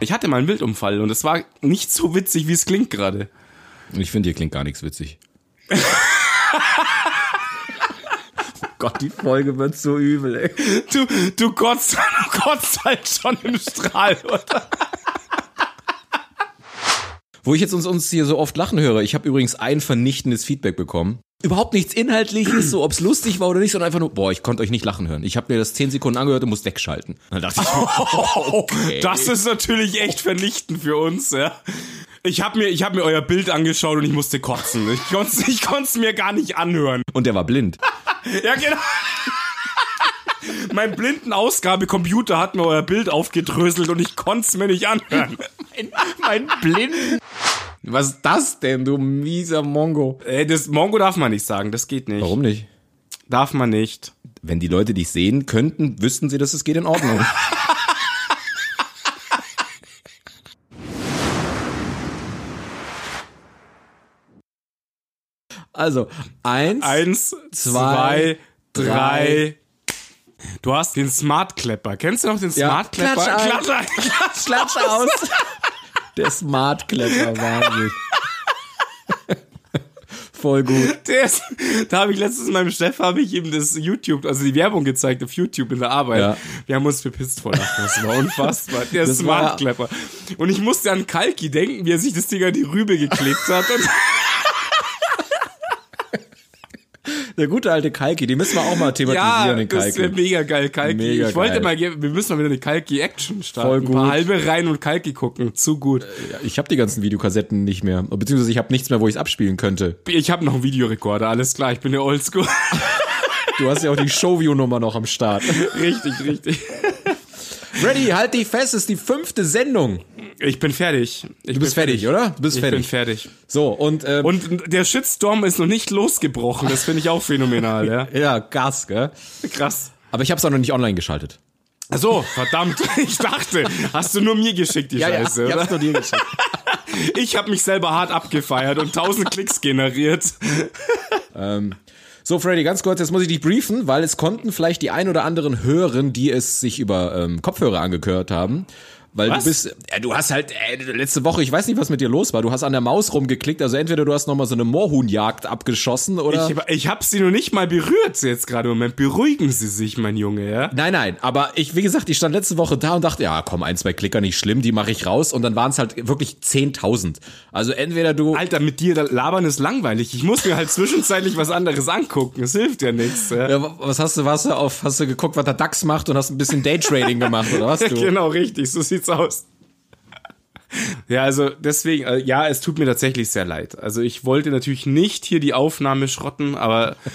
Ich hatte mal einen Wildunfall und es war nicht so witzig, wie es klingt gerade. Ich finde, hier klingt gar nichts witzig. Gott, die Folge wird so übel, ey. Du, du kotzt, du kotzt halt schon im Strahl, oder? Wo ich jetzt uns, uns hier so oft lachen höre, ich habe übrigens ein vernichtendes Feedback bekommen. Überhaupt nichts Inhaltliches, so ob's lustig war oder nicht, sondern einfach nur, boah, ich konnte euch nicht lachen hören. Ich habe mir das 10 Sekunden angehört und muss wegschalten. Dann dachte ich, okay. Das ist natürlich echt vernichtend für uns, ja. Ich habe mir, ich hab mir euer Bild angeschaut und ich musste kotzen. Ich konnte ich konnt's mir gar nicht anhören. Und der war blind. Ja, genau. mein blinden Ausgabecomputer hat mir euer Bild aufgedröselt und ich konnte es mir nicht anhören. mein, mein blinden. Was ist das denn, du mieser Mongo? Ey, das Mongo darf man nicht sagen, das geht nicht. Warum nicht? Darf man nicht. Wenn die Leute dich sehen könnten, wüssten sie, dass es geht in Ordnung. Also, eins, Eins, zwei, drei. Du hast den Smart Klepper. Kennst du noch den Ja. Smart Klepper? Klatsch ein. Klatsch ein. Klatsch, Klatsch aus. Der Smart Klepper, Wahnsinn. Voll gut. Ist, da habe ich letztens meinem Chef habe ich ihm das YouTube, also die Werbung gezeigt auf YouTube in der Arbeit. Ja. Wir haben uns bepisst vor Lachen. Das war unfassbar. Der Das Smart war- Klepper. Und ich musste an Kalki denken, wie er sich das Ding an die Rübe geklebt hat. Der gute alte Kalki, den müssen wir auch mal thematisieren, ja, den das wäre Kalki. mega geil, Kalki. Mega ich wollte geil. mal, wir müssen mal wieder eine Kalki-Action starten. Voll Ein paar gut. halbe rein und Kalki gucken. Zu gut. Ich habe die ganzen Videokassetten nicht mehr. Beziehungsweise ich habe nichts mehr, wo ich es abspielen könnte. Ich habe noch einen Videorekorder, alles klar. Ich bin der Oldschool. Du hast ja auch die Showview-Nummer noch am Start. richtig, richtig. Freddy, halt dich fest, es ist die fünfte Sendung. Ich bin fertig. Ich Du bist fertig, oder? Du bist Ich fertig. bin fertig. So, und, ähm, Und der Shitstorm ist noch nicht losgebrochen. Das finde ich auch phänomenal, ja. ja, Gas, gell? Krass. Aber ich habe es auch noch nicht online geschaltet. Ach so, verdammt. Ich dachte, hast du nur mir geschickt, die Scheiße, ich hab's oder? nur dir geschickt. Ich habe mich selber hart abgefeiert und tausend Klicks generiert. So, Freddy, ganz kurz, jetzt muss ich dich briefen, weil es konnten vielleicht die ein oder anderen hören, die es sich über ähm, Kopfhörer angehört haben. Weil Was? du bist, ja, du hast halt äh, letzte Woche, ich weiß nicht, was mit dir los war. Du hast an der Maus rumgeklickt, also entweder du hast nochmal so eine Moorhuhnjagd abgeschossen oder. Ich, ich habe sie noch nicht mal berührt jetzt gerade im Moment. Beruhigen Sie sich, mein Junge, ja? Nein, nein, aber ich, wie gesagt, ich stand letzte Woche da und dachte, ja, komm, ein, zwei Klicker nicht schlimm, die mache ich raus und dann waren es halt wirklich 10.000. Also entweder du, Alter, mit dir labern ist langweilig. Ich muss mir halt zwischenzeitlich was anderes angucken. Es hilft ja nichts. Ja? ja, was hast du, was du auf, hast du geguckt, was der DAX macht und hast ein bisschen Daytrading gemacht oder was du? Genau, richtig, so sieht's aus. Ja, also deswegen, äh, ja, es tut mir tatsächlich sehr leid. Also ich wollte natürlich nicht hier die Aufnahme schrotten, aber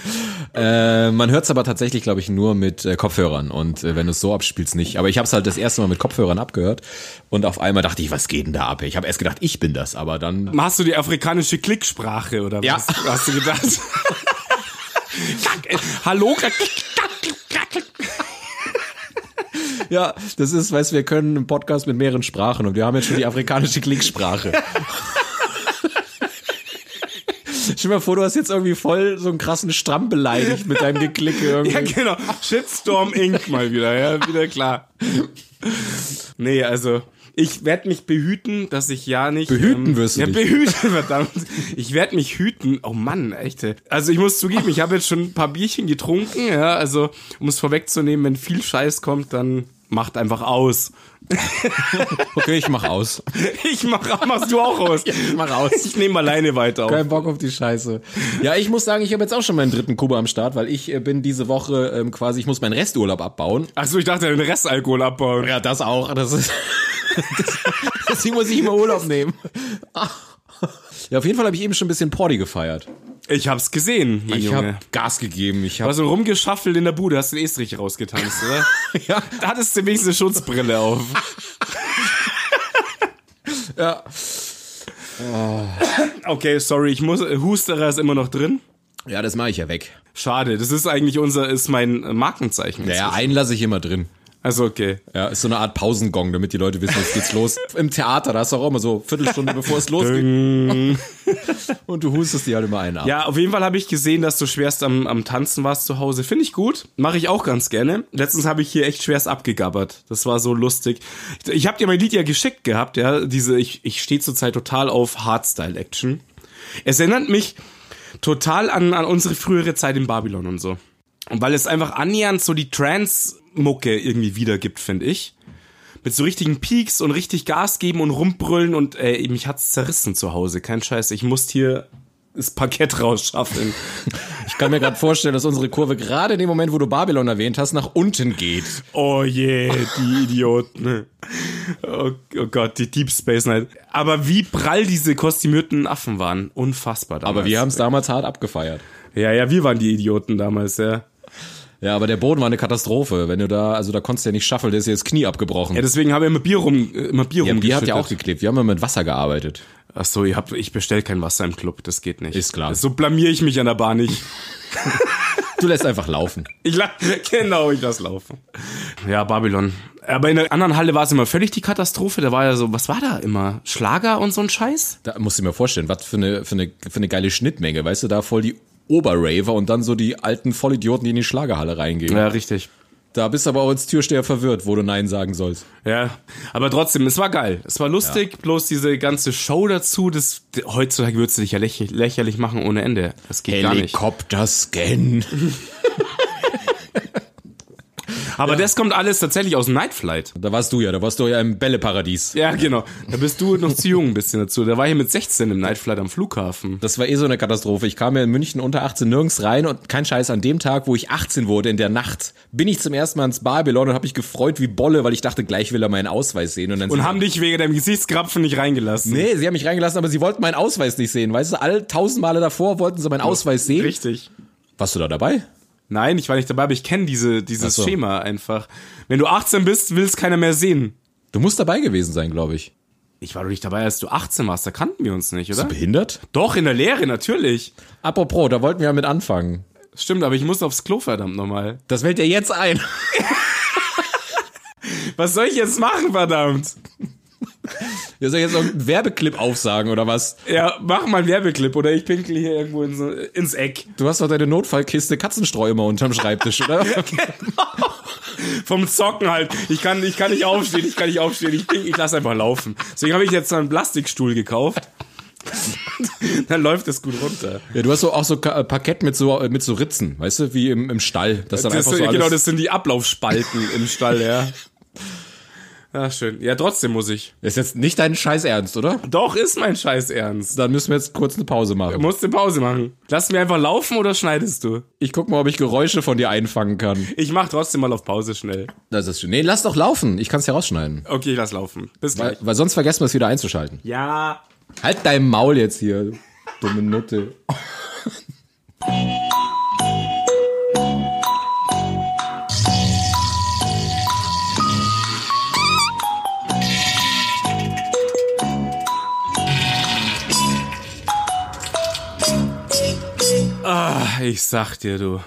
Äh, man hört es aber tatsächlich, glaube ich, nur mit äh, Kopfhörern und äh, wenn du es so abspielst, nicht. Aber ich habe es halt das erste Mal mit Kopfhörern abgehört und auf einmal dachte ich, was geht denn da ab? Ich habe erst gedacht, ich bin das, aber dann hast du die afrikanische Klicksprache oder Ja. was hast du gedacht? Hallo? Ja, das ist, weißt, du, wir können einen Podcast mit mehreren Sprachen und wir haben jetzt schon die afrikanische Klicksprache. Stell dir mal vor, du hast jetzt irgendwie voll so einen krassen Stramm beleidigt mit deinem Geklicke irgendwie. Ja, genau. Shitstorm Inc. mal wieder, ja, wieder klar. Nee, also ich werde mich behüten, dass ich ja nicht. Behüten wirst du Ja, dich. behüten, verdammt. Ich werde mich hüten. Oh Mann, echte. Also ich muss zugeben, ich habe jetzt schon ein paar Bierchen getrunken, ja, also um es vorwegzunehmen, wenn viel Scheiß kommt, dann macht einfach aus. Okay, ich mach aus. Ich mach, machst du auch aus. ich mach aus. Ich nehme alleine weiter auf. Kein Bock auf die Scheiße. Ja, ich muss sagen, ich habe jetzt auch schon meinen dritten Kuba am Start, weil ich äh, bin diese Woche ähm, quasi, ich muss meinen Resturlaub abbauen. Ach so, ich dachte, den Restalkohol abbauen. Ja, das auch. Das ist. Das, deswegen muss ich immer Urlaub nehmen. Ja, auf jeden Fall habe ich eben schon ein bisschen Porty gefeiert. Ich hab's gesehen, mein Ich Junge. habe Gas gegeben. Ich hast so rumgeschaffelt in der Bude, hast den Estrich rausgetanzt, oder? ja, Da hattest du wenigstens eine Schutzbrille auf. ja. Okay, sorry, ich muss, Husterer ist immer noch drin. ja, das mache ich ja weg. Schade, das ist eigentlich unser, ist mein Markenzeichen. Ja, einen lasse ich immer drin. Also okay. Ja, ist so eine Art Pausengong, damit die Leute wissen, jetzt geht's los. Im Theater, da du auch immer so Viertelstunde, bevor es losgeht. Und du hustest die halt immer einen ab. Ja, auf jeden Fall habe ich gesehen, dass du schwerst am, am Tanzen warst zu Hause. Finde ich gut. Mache ich auch ganz gerne. Letztens habe ich hier echt schwerst abgegabbert. Das war so lustig. Ich, ich habe dir mein Lied ja geschickt gehabt, ja. Diese, ich, ich stehe zurzeit total auf Hardstyle-Action. Es erinnert mich total an, an unsere frühere Zeit in Babylon und so. Und weil es einfach annähernd so die Trance-Mucke irgendwie wiedergibt, finde ich. Mit so richtigen Peaks und richtig Gas geben und rumbrüllen und ey, mich hat's zerrissen zu Hause. Kein Scheiß. Ich musste hier das Parkett rausschaffen. Ich kann mir gerade vorstellen, dass unsere Kurve gerade in dem Moment, wo du Babylon erwähnt hast, nach unten geht. Oh je, die Idioten. Oh, oh Gott, die Deep Space Night. Aber wie prall diese kostümierten Affen waren. Unfassbar damals. Aber wir haben es damals hart abgefeiert. Ja, ja, wir waren die Idioten damals, ja. Ja, aber der Boden war eine Katastrophe. Wenn du da, also da konntest du ja nicht schaffen, der ist ja das Knie abgebrochen. Ja, deswegen haben wir immer Bier rum, äh, immer Bier ja, Bier ihr rumgeschüttet. auch geklebt. Wir haben ja mit Wasser gearbeitet. Ach so, ihr habt, ich bestell kein Wasser im Club, das geht nicht. Ist klar. So blamier ich mich an der Bar nicht. Du lässt einfach laufen. Ich la genau, ich lass laufen. Ja, Babylon. Aber in der anderen Halle war es immer völlig die Katastrophe. Da war ja so, was war da immer? Schlager und so ein Scheiß? Da musst du dir mal vorstellen, was für eine, für eine, für eine geile Schnittmenge. Weißt du, da voll die Oberraver und dann so die alten Vollidioten, die in die Schlagerhalle reingehen. Ja, richtig. Da bist du aber auch als Türsteher verwirrt, wo du Nein sagen sollst. Ja, aber trotzdem, es war geil. Es war lustig, bloß diese ganze Show dazu, das heutzutage würdest du dich ja lächer, lächerlich machen ohne Ende. Das geht gar nicht. Helikopter-Scan. Aber das kommt alles tatsächlich aus dem Night Flight. Da warst du ja, da warst du ja im Bälleparadies. Ja, genau. Da bist du noch zu jung ein bisschen dazu. Da war ich mit 16 im Night Flight am Flughafen. Das war eh so eine Katastrophe. Ich kam ja in München unter 18 nirgends rein und kein Scheiß, an dem Tag, wo ich 18 wurde, in der Nacht, bin ich zum ersten Mal ins Babylon und habe mich gefreut wie Bolle, weil ich dachte, gleich will er meinen Ausweis sehen. Und, dann Und haben dich wegen deinem Gesichtskrapfen nicht reingelassen. Nee, sie haben mich reingelassen, aber sie wollten meinen Ausweis nicht sehen. Weißt du, alle tausend Male davor wollten sie meinen Ausweis sehen. Richtig. Warst du da dabei? Nein, ich war nicht dabei, aber ich kenne diese, dieses so. Schema einfach. Wenn du 18 bist, will es keiner mehr sehen. Du musst dabei gewesen sein, glaube ich. Ich war doch nicht dabei, als du 18 warst. Da kannten wir uns nicht, oder? Behindert? Doch, in der Lehre, natürlich. Apropos, da wollten wir ja mit anfangen. Stimmt, aber ich muss aufs Klo, verdammt nochmal. Das fällt dir jetzt ein. Was soll ich jetzt machen, verdammt? Ja, soll ich jetzt noch einen Werbeclip aufsagen oder was? Ja, mach mal einen Werbeclip oder ich pinkel hier irgendwo ins, ins Eck. Du hast doch deine Notfallkiste Katzenstreu immer unterm Schreibtisch, oder? Vom Zocken halt. Ich kann, ich kann nicht aufstehen, ich kann nicht aufstehen. Ich, pink- ich lass einfach laufen. Deswegen habe ich jetzt so einen Plastikstuhl gekauft. Dann läuft es gut runter. ja, du hast so auch so äh, Parkett mit so mit so Ritzen, weißt du, wie im, im Stall. Das dann Das einfach so genau, alles, das sind die Ablaufspalten im Stall, ja. Ja, schön. Ja, trotzdem muss ich. ist jetzt nicht dein Scheiß Ernst, oder? Doch, ist mein Scheiß ernst. Dann müssen wir jetzt kurz eine Pause Du machen. musst eine Pause machen. Lass mir einfach laufen oder schneidest du? Ich guck mal, ob ich Geräusche von dir einfangen kann. Ich mach trotzdem mal auf Pause schnell. Das ist schön. Nee, lass doch laufen. Ich kann es ja rausschneiden. Okay, ich lass laufen. Bis Weil, gleich. weil sonst vergessen wir es wieder einzuschalten. Ja. Halt dein Maul jetzt hier, dumme Nutte. ich sag dir, du.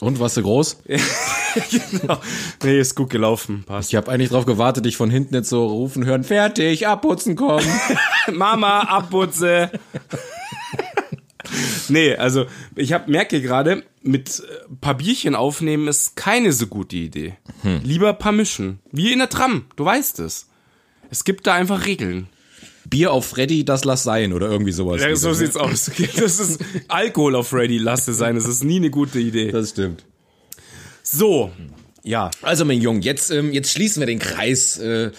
Und, warst du groß? genau. Nee, ist gut gelaufen. Passt. Ich habe eigentlich drauf gewartet, dich von hinten jetzt so rufen hören. Fertig, abputzen kommen. Mama, Abputze. nee, also ich hab, merke gerade, mit äh, paar Bierchen aufnehmen ist keine so gute Idee. Lieber paar mischen. Wie in der Tram, du weißt es. Es gibt da einfach Regeln. Bier auf Freddy, das lass sein oder irgendwie sowas. Ja, so sieht's aus. Das ist Alkohol auf Ready, lasse sein. Das ist nie eine gute Idee. Das stimmt. So, ja. Also, mein Junge, jetzt, ähm, jetzt schließen wir den Kreis. Äh,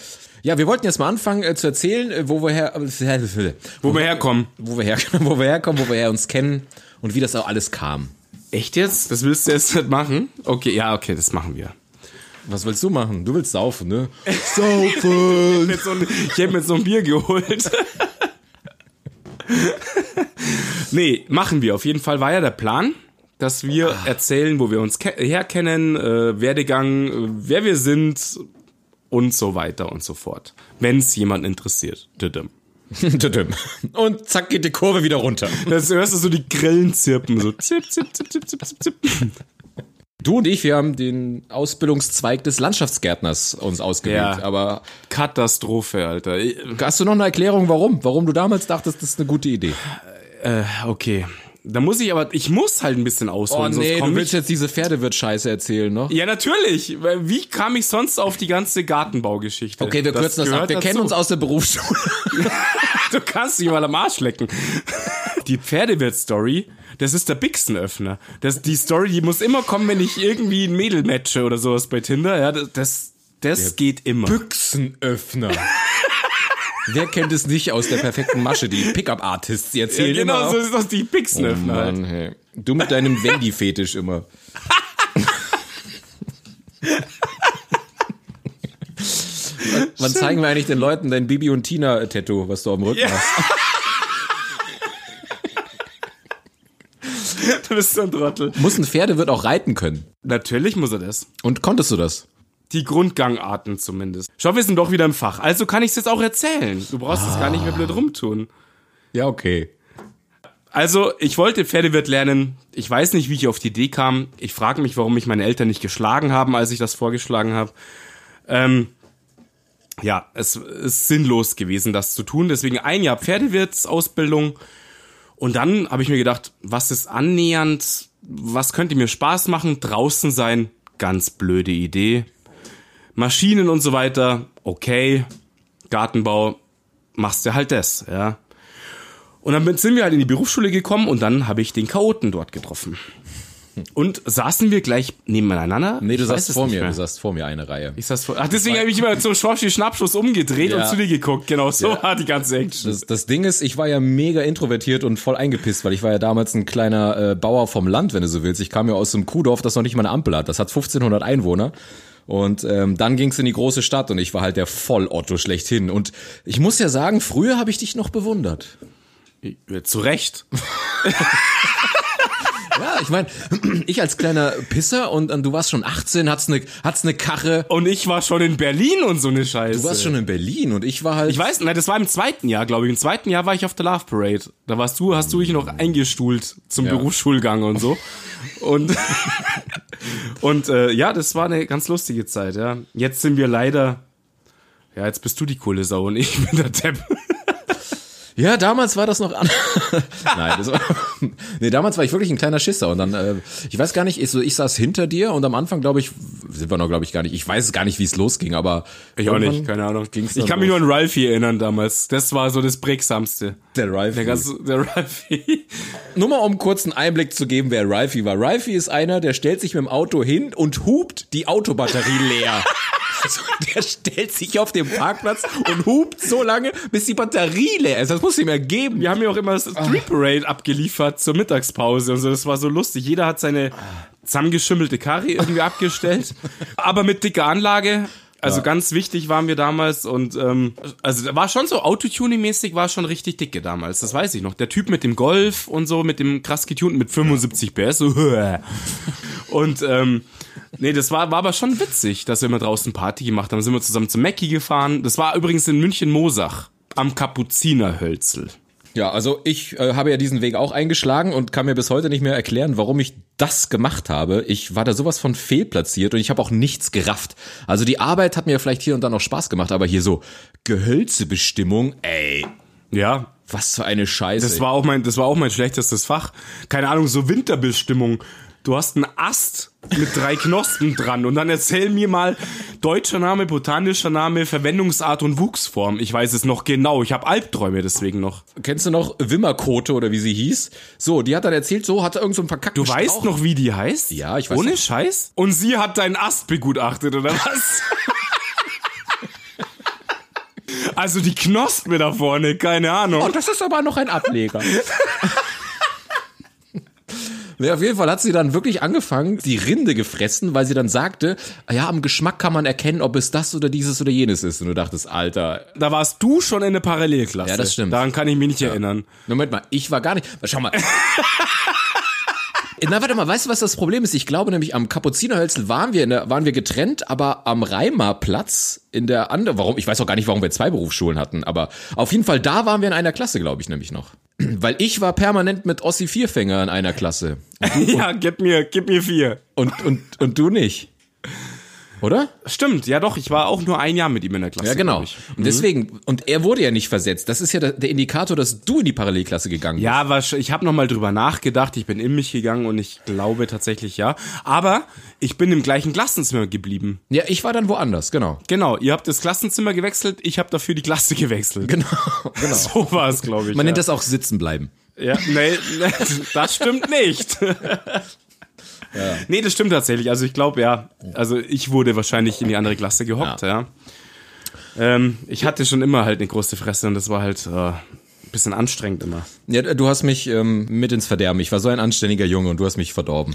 ja, wir wollten jetzt mal anfangen äh, zu erzählen, äh, wo wir her, äh, Wo wir herkommen. wo wir her, wo wir herkommen, wo wir her uns kennen und wie das auch alles kam. Echt jetzt? Das willst du jetzt nicht machen? Okay, ja, okay, das machen wir. Was willst du machen? Du willst saufen, ne? Saufen! Ich hätte mir jetzt so ein Bier geholt. nee, machen wir. Auf jeden Fall war ja der Plan, dass wir erzählen, wo wir uns ke herkennen, äh, Werdegang, äh, wer wir sind und so weiter und so fort. Wenn es jemand interessiert. Düdüm. Tütüm. und zack geht die Kurve wieder runter. Das hörst du so die Grillen zirpen, so zip, zip, zip, zip, zip, zip, zip. Du und ich, wir haben den Ausbildungszweig des Landschaftsgärtners uns ausgewählt. Ja. Aber Katastrophe, Alter. Ich- hast du noch eine Erklärung, warum? Warum du damals dachtest, das ist eine gute Idee? Äh, okay. Da muss ich aber, ich muss halt ein bisschen ausholen, sonst du komm willst jetzt diese Pferdewirt-Scheiße erzählen noch? Ja, natürlich. Wie kam ich sonst auf die ganze Gartenbaugeschichte? Okay, wir kürzen das ab. gehört Wir kennen dazu. uns aus der Berufsschule. Du kannst dich mal am Arsch lecken. Die Pferdewirt-Story, das ist der Bixenöffner. Das, die Story, die muss immer kommen, wenn ich irgendwie ein Mädel matche oder sowas bei Tinder. Ja, das, das, das geht immer. Büchsenöffner. Wer kennt es nicht aus der perfekten Masche? Die Pickup-Artists, die ja, erzählen genau, immer. so ist das die Oh Bixenöffner. halt. Mann, hey. Du mit deinem Wendy-Fetisch immer. Wann zeigen wir eigentlich den Leuten dein Bibi und Tina-Tattoo, was du auf dem Rücken Ja. hast? du bist so ein Trottel. Muss ein Pferdewirt auch reiten können? Natürlich muss er das. Und konntest du das? Die Grundgangarten zumindest. Schau, wir sind doch wieder im Fach. Also kann ich es jetzt auch erzählen. Du brauchst es gar nicht mehr blöd rumtun. Ja, okay. Also, ich wollte Pferdewirt lernen. Ich weiß nicht, wie ich auf die Idee kam. Ich frage mich, warum mich meine Eltern nicht geschlagen haben, als ich das vorgeschlagen habe. Ähm, ja, es ist sinnlos gewesen, das zu tun. Deswegen ein Jahr Pferdewirtsausbildung. Und dann habe ich mir gedacht, was ist annähernd, was könnte mir Spaß machen? Draußen sein, ganz blöde Idee. Maschinen und so weiter, okay. Gartenbau, machst du halt das, ja. Und dann sind wir halt in die Berufsschule gekommen und dann habe ich den Chaoten dort getroffen. Und saßen wir gleich nebeneinander? Nee, du Ich saßt vor mir, mehr. du saßt vor mir eine Reihe. Ich saß vor, ach, deswegen habe ich immer zum Schorfschi Schnappschuss umgedreht Ja. und zu dir geguckt. Genau, so Ja. war die ganze Action. Das, das Ding ist, ich war ja mega introvertiert und voll eingepisst, weil ich war ja damals ein kleiner äh, Bauer vom Land, wenn du so willst. Ich kam ja aus einem Kuhdorf, das noch nicht mal eine Ampel hat. Das hat 1500 Einwohner. Und ähm, dann ging's in die große Stadt und ich war halt der Voll-Otto schlechthin. Und ich muss ja sagen, früher habe ich dich noch bewundert. Ja, Zu Recht. Ja, ich meine, ich als kleiner Pisser und, und du warst schon 18, hattest eine hattest eine Karre. Und ich war schon in Berlin und so eine Scheiße. Du warst schon in Berlin und ich war halt. ich weiß, nein, das war im zweiten Jahr, glaube ich. Im zweiten Jahr war ich auf der Love Parade. Da warst du, hast du dich noch eingestuhlt zum Ja. Berufsschulgang und so. Und, und äh, ja, das war eine ganz lustige Zeit, ja. Jetzt sind wir leider, ja, jetzt bist du die coole Sau und ich bin der Depp. Ja, damals war das noch an. Nein, das war, nee, damals war ich wirklich ein kleiner Schisser und dann, äh, ich weiß gar nicht, ich, so, ich saß hinter dir und am Anfang, glaube ich, sind wir noch, glaube ich, gar nicht. Ich weiß gar nicht, wie es losging, aber Ich auch nicht, keine Ahnung. ging's Ich kann mich los. nur an Ralphie erinnern damals. Das war so das prägsamste. Der Ralphie. Der ganze, der Ralphie. Nur mal um kurz einen Einblick zu geben, wer Ralphie war. Ralphie ist einer, der stellt sich mit dem Auto hin und hupt die Autobatterie leer. Also, der stellt sich auf den Parkplatz und hupt so lange, bis die Batterie leer ist. Das muss ihm ergeben. Wir haben ja auch immer das Ah. Street Parade abgeliefert zur Mittagspause und so. Das war so lustig. Jeder hat seine zusammengeschimmelte Karre irgendwie abgestellt, aber mit dicker Anlage. Also ganz wichtig waren wir damals und ähm, also war schon so Autotuning-mäßig war schon richtig dicke damals, das weiß ich noch. Der Typ mit dem Golf und so, mit dem krass getunten mit 75 PS, so und ähm, nee, das war, war aber schon witzig, dass wir immer draußen Party gemacht haben. Sind wir zusammen zum Mackie gefahren. Das war übrigens in München-Mosach am Kapuzinerhölzel. Ja, also ich äh, habe ja diesen Weg auch eingeschlagen und kann mir bis heute nicht mehr erklären, warum ich das gemacht habe. Ich war da sowas von fehlplatziert und ich habe auch nichts gerafft. Also die Arbeit hat mir vielleicht hier und da noch Spaß gemacht, aber hier so Gehölzebestimmung, ey, Ja, was für eine Scheiße. Das war auch mein, das war auch mein schlechtestes Fach. Keine Ahnung, so Winterbestimmung. Du hast einen Ast mit drei Knospen dran und dann erzähl mir mal deutscher Name, botanischer Name, Verwendungsart und Wuchsform. Ich weiß es noch genau. Ich habe Albträume deswegen noch. Kennst du noch Wimmerkote oder wie sie hieß? So, die hat dann erzählt, so hatte irgend so ein verkackten Du weißt Strauch. noch, wie die heißt? Ja, ich weiß Ohne noch. Scheiß? Und sie hat deinen Ast begutachtet, oder was? also die Knospe da vorne, keine Ahnung. Oh, das ist aber noch ein Ableger. Nee, auf jeden Fall hat sie dann wirklich angefangen, die Rinde gefressen, weil sie dann sagte, ja, am Geschmack kann man erkennen, ob es das oder dieses oder jenes ist. Und du dachtest, Alter, Da warst du schon in der Parallelklasse. Ja, das stimmt. Daran kann ich mich nicht erinnern. Moment mal, ich war gar nicht. Schau mal. Na, warte mal, weißt du, was das Problem ist? Ich glaube nämlich, am Kapuzinerhölzel waren wir, in der, waren wir getrennt, aber am Reimarplatz in der anderen, warum, ich weiß auch gar nicht, warum wir zwei Berufsschulen hatten, aber auf jeden Fall da waren wir in einer Klasse, glaube ich, nämlich noch. Weil ich war permanent mit Ossi Vierfänger in einer Klasse. ja, gib mir, gib mir vier. Und, und, und du nicht. Oder? Stimmt, ja doch, ich war auch nur ein Jahr mit ihm in der Klasse. Ja, genau. Und deswegen, und er wurde ja nicht versetzt. Das ist ja der, Indikator, dass du in die Parallelklasse gegangen bist. Ja, wahrsch- ich habe noch mal drüber nachgedacht, ich bin in mich gegangen und ich glaube tatsächlich ja. Aber ich bin im gleichen Klassenzimmer geblieben. Ja, ich war dann woanders, genau. Genau, ihr habt das Klassenzimmer gewechselt, ich habe dafür die Klasse gewechselt. Genau, genau. So war es, glaube ich. Man ja. nennt das auch sitzen bleiben. Ja, nee, nee, das stimmt nicht. Nee, das stimmt tatsächlich. Also ich glaube, ja, also ich wurde wahrscheinlich in die andere Klasse gehockt, ja. Ähm, ich hatte schon immer halt eine große Fresse und das war halt äh, ein bisschen anstrengend immer. Ja, du hast mich ähm, mit ins Verderben. Ich war so ein anständiger Junge und du hast mich verdorben.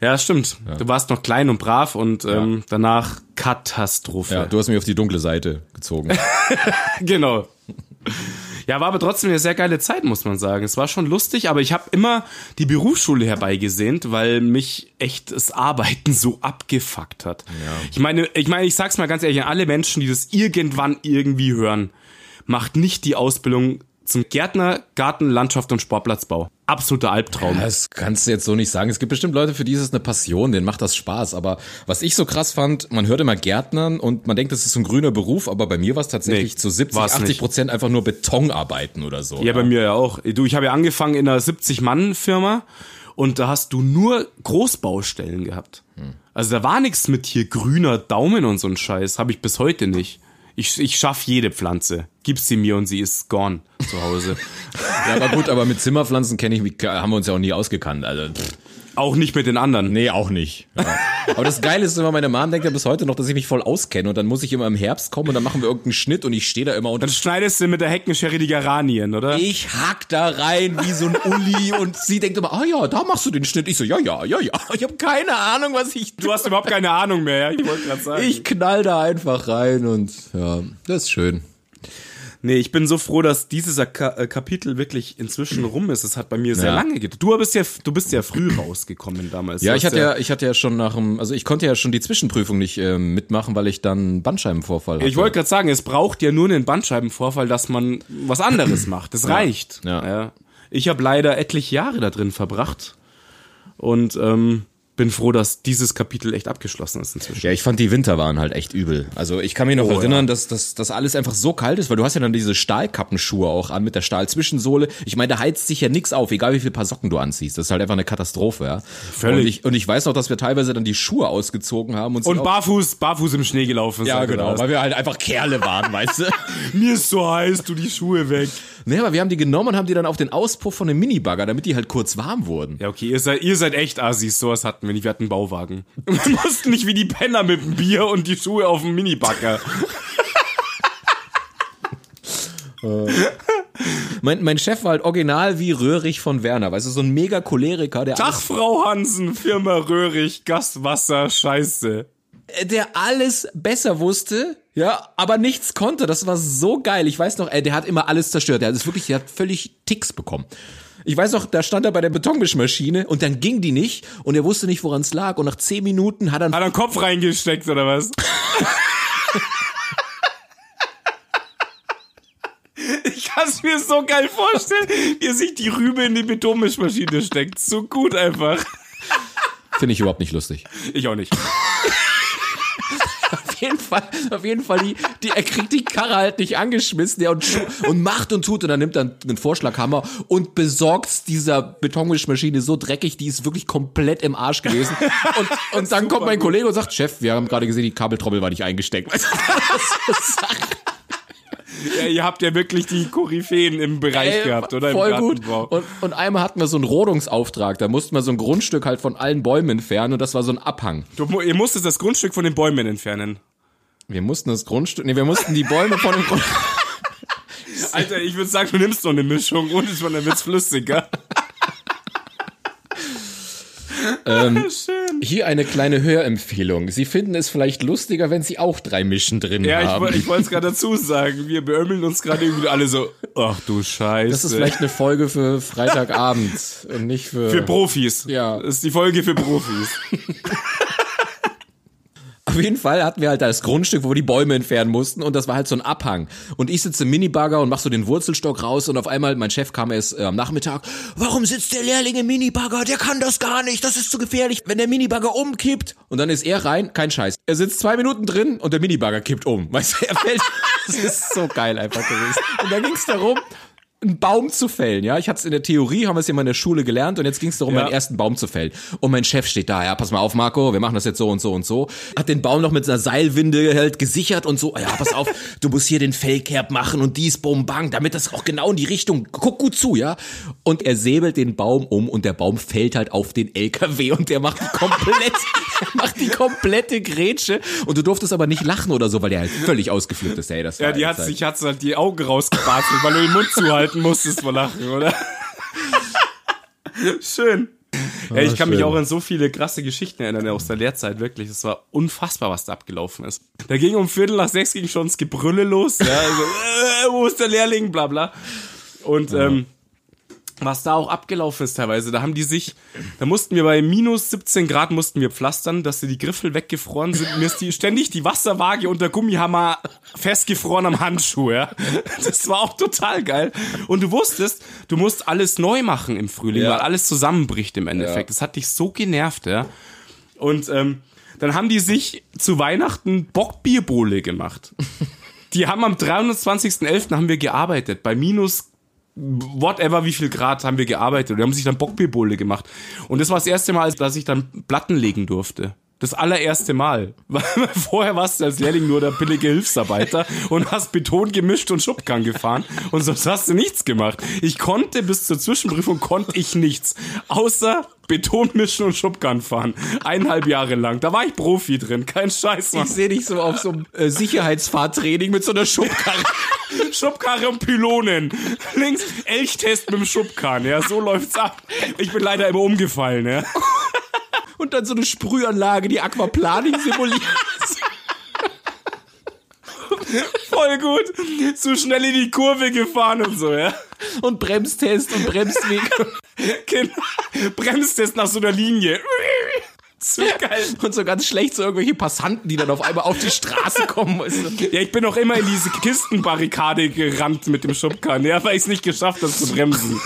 Ja, stimmt. Du warst noch klein und brav und ähm, danach Katastrophe. Ja, du hast mich auf die dunkle Seite gezogen. Genau. Ja, war aber trotzdem eine sehr geile Zeit, muss man sagen. Es war schon lustig, aber ich habe immer die Berufsschule herbeigesehnt, weil mich echt das Arbeiten so abgefuckt hat. Ich meine, ich meine, ich sag's mal ganz ehrlich, an alle Menschen, die das irgendwann irgendwie hören, macht nicht die Ausbildung zum Gärtner, Garten, Landschaft und Sportplatzbau. Absoluter Albtraum. Das kannst du jetzt so nicht sagen. Es gibt bestimmt Leute, für die ist es eine Passion, denen macht das Spaß. Aber was ich so krass fand, man hört immer Gärtnern und man denkt, das ist so ein grüner Beruf, aber bei mir war es tatsächlich Nee, zu 70, war's 80 nicht. Prozent einfach nur Betonarbeiten oder so. Ja, bei mir ja auch. Du, ich habe ja angefangen in einer 70-Mann-Firma und da hast du nur Großbaustellen gehabt. Also da war nichts mit hier grüner Daumen und so ein Scheiß. Habe ich bis heute nicht. Ich, ich schaff jede Pflanze. Gib sie mir und sie ist gone zu Hause. Ja, aber gut, aber mit Zimmerpflanzen kenne ich mich, haben wir uns ja auch nie ausgekannt. Also, pff, auch nicht mit den anderen. nee, auch nicht. Ja. Aber das Geile ist immer, meine Mom denkt ja bis heute noch, dass ich mich voll auskenne und dann muss ich immer im Herbst kommen und dann machen wir irgendeinen Schnitt und ich stehe da immer und Dann schneidest du mit der Heckenschere die Geranien, oder? ich hack da rein wie so ein Uli und sie denkt immer, ah ja, da machst du den Schnitt. Ich so, ja, ja, ja, ja. Ich habe keine Ahnung, was ich Du hast überhaupt keine Ahnung mehr, ja? Ich wollte gerade sagen. Ich knall da einfach rein und ja, das ist schön. Nee, ich bin so froh, dass dieses Ka äh, Kapitel wirklich inzwischen rum ist. Es hat bei mir sehr Ja. lange gedauert. Du bist ja, du bist ja früh rausgekommen damals. Ja, ich hatte ja, ich hatte ja schon nach dem, also ich konnte ja schon die Zwischenprüfung nicht ähm, mitmachen, weil ich dann einen Bandscheibenvorfall hatte. Ich wollte gerade sagen, es braucht ja nur einen Bandscheibenvorfall, dass man was anderes macht. Das reicht. ja. Ich habe leider etliche Jahre da drin verbracht und ähm, bin froh, dass dieses Kapitel echt abgeschlossen ist inzwischen. Ja, ich fand die Winter waren halt echt übel. Also ich kann mich noch Oh, erinnern, dass, dass dass alles einfach so kalt ist, weil du hast ja dann diese Stahlkappenschuhe auch an mit der Stahlzwischensohle. Ich meine, da heizt sich ja nix auf, egal wie viel Paar Socken du anziehst. Das ist halt einfach eine Katastrophe, ja. Völlig. Und ich, und ich weiß noch, dass wir teilweise dann die Schuhe ausgezogen haben und, Und barfuß, barfuß im Schnee gelaufen. ja, sind, genau, oder weil wir halt einfach Kerle waren, weißt du? Mir ist so heiß, du die Schuhe weg. Nee, aber wir haben die genommen und haben die dann auf den Auspuff von einem Minibagger, damit die halt kurz warm wurden. Ja, okay, ihr seid, ihr seid echt Assis, sowas hatten wir nicht, wir hatten einen Bauwagen. Wir mussten nicht wie die Penner mit dem Bier und die Schuhe auf dem Minibacker. Mein, mein Chef war halt original wie Röhrig von Werner, weißt du, so ein mega Choleriker, der Ach, Frau Hansen, Firma Röhrig, Gaswasser, Scheiße. Der alles besser wusste, ja, aber nichts konnte. Das war so geil. Ich weiß noch, ey, der hat immer alles zerstört. Der hat es wirklich, der hat völlig Ticks bekommen. Ich weiß noch, da stand er bei der Betonmischmaschine und dann ging die nicht und er wusste nicht, woran es lag. Und nach zehn Minuten hat er Hat er einen Kopf reingesteckt, oder was? Ich kann es mir so geil vorstellen, wie er sich die Rübe in die Betonmischmaschine steckt. So gut einfach. Finde ich überhaupt nicht lustig. Ich auch nicht. Auf jeden Fall, auf jeden Fall, die, die, er kriegt die Karre halt nicht angeschmissen, ja, und, und macht und tut und dann nimmt er einen Vorschlaghammer und besorgt dieser Betonmischmaschine so dreckig, die ist wirklich komplett im Arsch gewesen. Und, und dann kommt mein Kollege und sagt, Chef, wir haben gerade gesehen, die Kabeltrommel war nicht eingesteckt. Weißt du, das ist Ja, ihr habt ja wirklich die Koryphäen im Bereich Ey, gehabt, oder? Im Voll gut. Und, und einmal hatten wir so einen Rodungsauftrag, da mussten wir so ein Grundstück halt von allen Bäumen entfernen und das war so ein Abhang. Du, ihr musstet das Grundstück von den Bäumen entfernen. Wir mussten das Grundstück, nee, wir mussten die Bäume von dem Grundstück. Alter, ich würde sagen, du nimmst noch eine Mischung und schon, dann wird's flüssiger. Ähm. Hier eine kleine Hörempfehlung. Sie finden es vielleicht lustiger, wenn Sie auch drei Mischen drin Ja, ich, haben. woll- ich wollte es gerade dazu sagen. Wir beömmeln uns gerade irgendwie alle so, ach du Scheiße. das ist vielleicht eine Folge für Freitagabend und nicht für. für Profis. Ja. Das ist die Folge für Profis. Auf jeden Fall hatten wir halt das Grundstück, wo wir die Bäume entfernen mussten und das war halt so ein Abhang. Und ich sitze im Minibagger und mach so den Wurzelstock raus und auf einmal, mein Chef kam erst äh, am Nachmittag, warum sitzt der Lehrling im Minibagger? Der kann das gar nicht, das ist zu gefährlich, wenn der Minibagger umkippt. Und dann ist er rein, kein Scheiß. Er sitzt zwei Minuten drin und der Minibagger kippt um. Weißt du, er fällt, das ist so geil einfach gewesen. Und dann ging es darum, einen Baum zu fällen, ja. Ich hatte es in der Theorie, haben wir es ja mal in der Schule gelernt und jetzt ging es darum, Ja. meinen ersten Baum zu fällen. Und mein Chef steht da, ja, pass mal auf, Marco, wir machen das jetzt so und so und so. Hat den Baum noch mit einer Seilwinde halt gesichert und so, ja, pass auf, du musst hier den Fellkerb machen und dies, bum, bang, damit das auch genau in die Richtung, guck gut zu, ja. Und er säbelt den Baum um und der Baum fällt halt auf den LKW und der macht die komplett, macht die komplette Grätsche und du durftest aber nicht lachen oder so, weil der halt völlig ausgeflippt ist, ey, das Ja, die hat sich hat's halt die Augen rausgebastelt, weil du den Mund zuhalten musstest vor Lachen, oder? schön. Ja, ich kann mich auch an so viele krasse Geschichten erinnern aus der Lehrzeit, wirklich. Das war unfassbar, was da abgelaufen ist. Da ging um Viertel nach sechs ging schon das Gebrülle los. Ja, also, äh, wo ist der Lehrling, bla bla. Und ähm, was da auch abgelaufen ist teilweise, da haben die sich, da mussten wir bei minus 17 Grad mussten wir pflastern, dass die Griffel weggefroren sind. Mir ist die ständig die Wasserwaage und der Gummihammer festgefroren am Handschuh, ja. Das war auch total geil. Und du wusstest, du musst alles neu machen im Frühling, Ja. weil alles zusammenbricht im Endeffekt. Das hat dich so genervt, ja. Und ähm, dann haben die sich zu Weihnachten Bockbierbowle gemacht. Die haben am 23.11. haben wir gearbeitet, bei minus whatever wie viel Grad haben wir gearbeitet. Die haben sich dann Bockbierbowle gemacht. Und das war das erste Mal, dass ich dann Platten legen durfte. Das allererste Mal. Vorher warst du als Lehrling nur der billige Hilfsarbeiter und hast Beton gemischt und Schubkarren gefahren und sonst hast du nichts gemacht. Ich konnte bis zur Zwischenprüfung konnte ich nichts. Außer Beton mischen und Schubkarren fahren. Eineinhalb Jahre lang. Da war ich Profi drin. Kein Scheiß, Mann. Ich sehe dich so auf so einem äh, Sicherheitsfahrtraining mit so einer Schubkarre. Schubkarre und Pylonen. Links Elchtest mit dem Schubkarren, ja, so läuft's ab. Ich bin leider immer umgefallen, ja. Und dann so eine Sprühanlage, die Aquaplaning simuliert. Voll gut. Zu schnell in die Kurve gefahren und so, ja. und Bremstest und Bremsweg. Genau. Bremstest nach so einer Linie. So geil. und so ganz schlecht so irgendwelche Passanten, die dann auf einmal auf die Straße kommen. Weißt du? Ja, ich bin auch immer in diese Kistenbarrikade gerannt mit dem Schubkarren, ja, weil ich es nicht geschafft habe zu bremsen.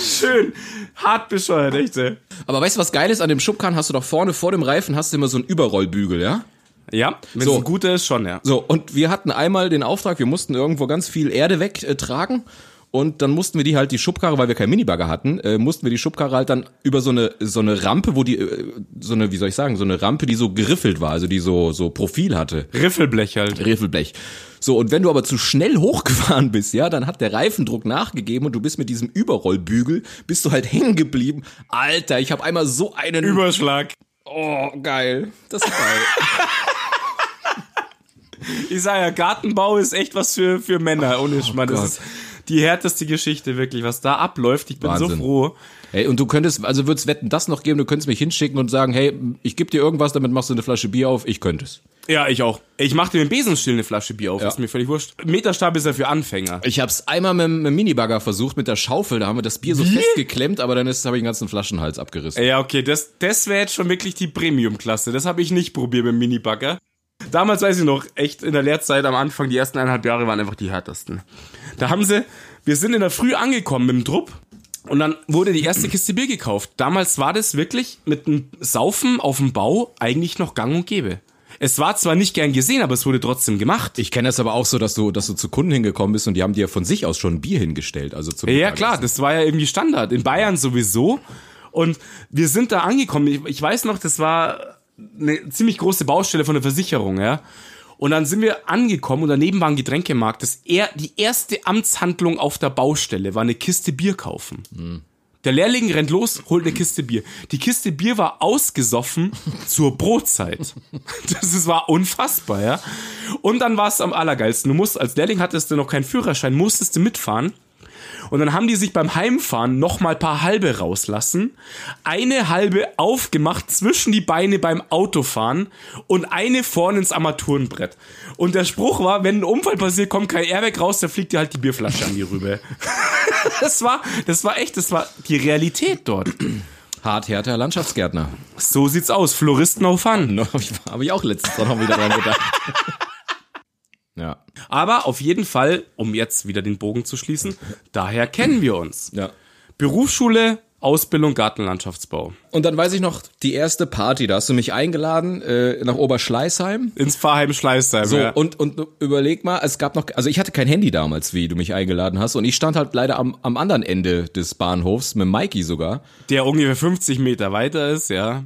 Schön. Hart bescheuert, echt, ey. Aber weißt du, was geil ist? An dem Schubkarren hast du doch vorne vor dem Reifen hast du immer so einen Überrollbügel, ja? Ja, wenn So. es ein guter ist, schon, ja. So, und wir hatten einmal den Auftrag, wir mussten irgendwo ganz viel Erde wegtragen. Und dann mussten wir die halt die Schubkarre, weil wir keinen Minibagger hatten, äh, mussten wir die Schubkarre halt dann über so eine so eine Rampe, wo die äh, so eine wie soll ich sagen, so eine Rampe, die so geriffelt war, also die so so Profil hatte. Riffelblech halt. Riffelblech. So, und wenn du aber zu schnell hochgefahren bist, ja, dann hat der Reifendruck nachgegeben und du bist mit diesem Überrollbügel, bist du halt hängen geblieben. Alter, ich habe einmal so einen... Überschlag. oh, geil. Das ist geil. Ich sag ja, Gartenbau ist echt was für, für Männer, ohne Schmarrn. Das Gott. Die härteste Geschichte, wirklich, was da abläuft. Ich bin so Wahnsinn. froh. hey, und du könntest, also würdest wetten, das noch geben, du könntest mich hinschicken und sagen, hey, ich gebe dir irgendwas, damit machst du eine Flasche Bier auf, ich könnte es. Ja, ich auch. Ich mach dir mit dem Besenstiel eine Flasche Bier auf, Ja. ist mir völlig wurscht. Meterstab ist ja für Anfänger. Ich habe es einmal mit, mit dem Minibagger versucht, mit der Schaufel, da haben wir das Bier so Wie? festgeklemmt, aber dann ist habe ich den ganzen Flaschenhals abgerissen. Ja, okay, das, das wäre jetzt schon wirklich die Premium-Klasse. Das habe ich nicht probiert mit dem Minibagger. Damals weiß ich noch, echt in der Lehrzeit am Anfang, die ersten eineinhalb Jahre waren einfach die härtesten. Da haben sie, wir sind in der Früh angekommen mit dem Trupp und dann wurde die erste Kiste Bier gekauft. Damals war das wirklich mit dem Saufen auf dem Bau eigentlich noch gang und gäbe. Es war zwar nicht gern gesehen, aber es wurde trotzdem gemacht. Ich kenne das aber auch so, dass du, dass du zu Kunden hingekommen bist und die haben dir von sich aus schon ein Bier hingestellt. Also zum Ja, klar, das war ja irgendwie Standard. In Bayern sowieso. Und wir sind da angekommen. Ich, ich weiß noch, das war eine ziemlich große Baustelle von der Versicherung, ja. Und dann sind wir angekommen und daneben war ein Getränkemarkt. Das er, die erste Amtshandlung auf der Baustelle war eine Kiste Bier kaufen. Der Lehrling rennt los, holt eine Kiste Bier. Die Kiste Bier war ausgesoffen zur Brotzeit. Das ist- war unfassbar, ja. Und dann war es am allergeilsten. Du musst, als Lehrling hattest du noch keinen Führerschein, musstest du mitfahren. Und dann haben die sich beim Heimfahren noch mal paar halbe rauslassen, eine halbe aufgemacht zwischen die Beine beim Autofahren und eine vorne ins Armaturenbrett. Und der Spruch war, wenn ein Unfall passiert, kommt kein Airbag raus, dann fliegt dir halt die Bierflasche an die Rübe. das war, das war echt, das war die Realität dort. Harthärter Landschaftsgärtner. So sieht's aus. Floristen auf Fun. Habe ich, hab ich auch letztens noch wieder dran gedacht. ja. Aber auf jeden Fall, um jetzt wieder den Bogen zu schließen, daher kennen wir uns. Ja. Berufsschule, Ausbildung, Gartenlandschaftsbau. Und dann weiß ich noch, die erste Party, da hast du mich eingeladen äh, nach Oberschleißheim. Ins Pfarrheim Schleißheim. So, ja. und, und überleg mal, es gab noch, also ich hatte kein Handy damals, wie du mich eingeladen hast, und ich stand halt leider am, am anderen Ende des Bahnhofs, mit Mikey sogar. Der ungefähr 50 Meter weiter ist, ja.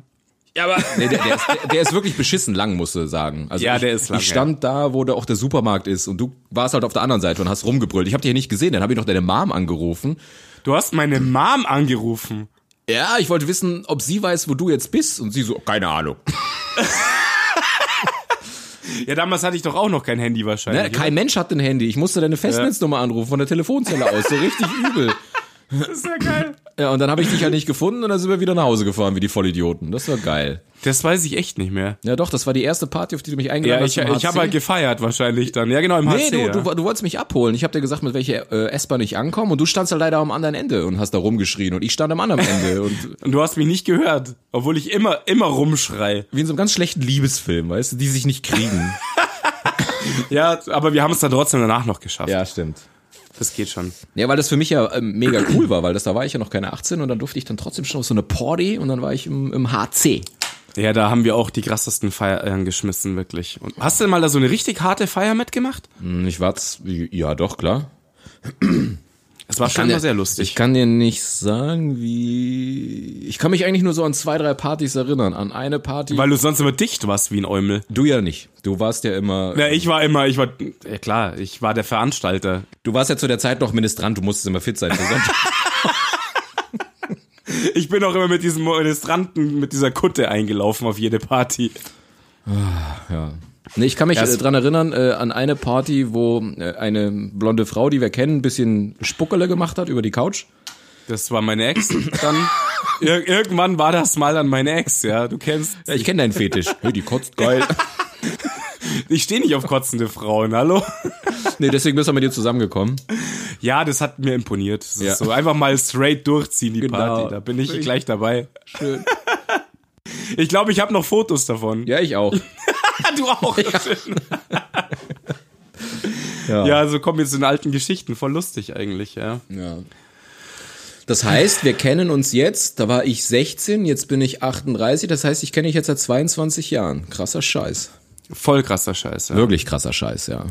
Ja, aber nee, der, der, ist, der, der ist wirklich beschissen lang, musst du sagen. Also Ja, ich, der ist lang, Ich stand da, wo da auch der Supermarkt ist, und du warst halt auf der anderen Seite und hast rumgebrüllt. Ich habe dich ja nicht gesehen, dann habe ich noch deine Mom angerufen. Du hast meine Mom angerufen. Ja, ich wollte wissen, ob sie weiß, wo du jetzt bist, und sie so, keine Ahnung. Ja, damals hatte ich doch auch noch kein Handy wahrscheinlich. Ne, kein Mensch hat ein Handy. Ich musste deine Festnetznummer anrufen von der Telefonzelle aus, so richtig übel. Das ist ja geil. Ja, und dann habe ich dich halt nicht gefunden und dann sind wir wieder nach Hause gefahren wie die Vollidioten. Das war geil. Das weiß ich echt nicht mehr. Ja, doch, das war die erste Party, auf die du mich eingeladen Ja, hast. ich, im ich habe halt gefeiert wahrscheinlich dann. Ja, genau, im HC. Nee, du, ja. du, du wolltest mich abholen. Ich habe dir gesagt, mit welcher äh, S-Bahn ich ankomme und du standst halt leider am anderen Ende und hast da rumgeschrien und ich stand am anderen Ende und Und du hast mich nicht gehört, obwohl ich immer, immer rumschrei. wie in so einem ganz schlechten Liebesfilm, weißt du, die sich nicht kriegen. Ja, aber wir haben es dann trotzdem danach noch geschafft. ja, stimmt. Das geht schon. Ja, weil das für mich ja ähm, mega cool war, weil das da war ich ja noch keine 18 und dann durfte ich dann trotzdem schon auf so eine Party und dann war ich im, im HC. Ja, da haben wir auch die krassesten Feiern geschmissen, wirklich. Und hast du denn mal da so eine richtig harte Feier mitgemacht? Hm, Ich war, z- ja doch, klar. Es war schon immer sehr lustig. Ich kann dir nicht sagen, wie. Ich kann mich eigentlich nur so an zwei, drei Partys erinnern. An eine Party. weil du sonst immer dicht warst wie ein Eumel. du ja nicht. Du warst ja immer. Ja, ich war immer, ich war, ja klar, ich war der Veranstalter. Du warst ja zu der Zeit noch Ministrant, du musstest immer fit sein. Ich bin auch immer mit diesem Ministranten, mit dieser Kutte eingelaufen auf jede Party. ja. Nee, ich kann mich Erst- äh, dran erinnern, äh, an eine Party, wo äh, eine blonde Frau, die wir kennen, ein bisschen Spuckerle gemacht hat über die Couch. Das war meine Ex. Dann ir irgendwann war das mal dann meine Ex, ja. Du kennst. Ja, ich kenne deinen Fetisch. Hey, die kotzt geil. Ich stehe nicht auf kotzende Frauen, hallo? nee, deswegen bist du mit dir zusammengekommen. Ja, das hat mir imponiert. Das Ja. so einfach mal straight durchziehen die Genau. Party. Da bin ich gleich dabei. Schön. Ich glaube, ich habe noch Fotos davon. Ja, ich auch. du auch. Ja. Ja, so kommen jetzt in alten Geschichten. Voll lustig eigentlich, ja. Ja. Das heißt, wir kennen uns jetzt, da war ich 16, jetzt bin ich 38, das heißt, ich kenne dich jetzt seit 22 Jahren. Krasser Scheiß. Voll krasser Scheiß, ja. Wirklich krasser Scheiß, ja.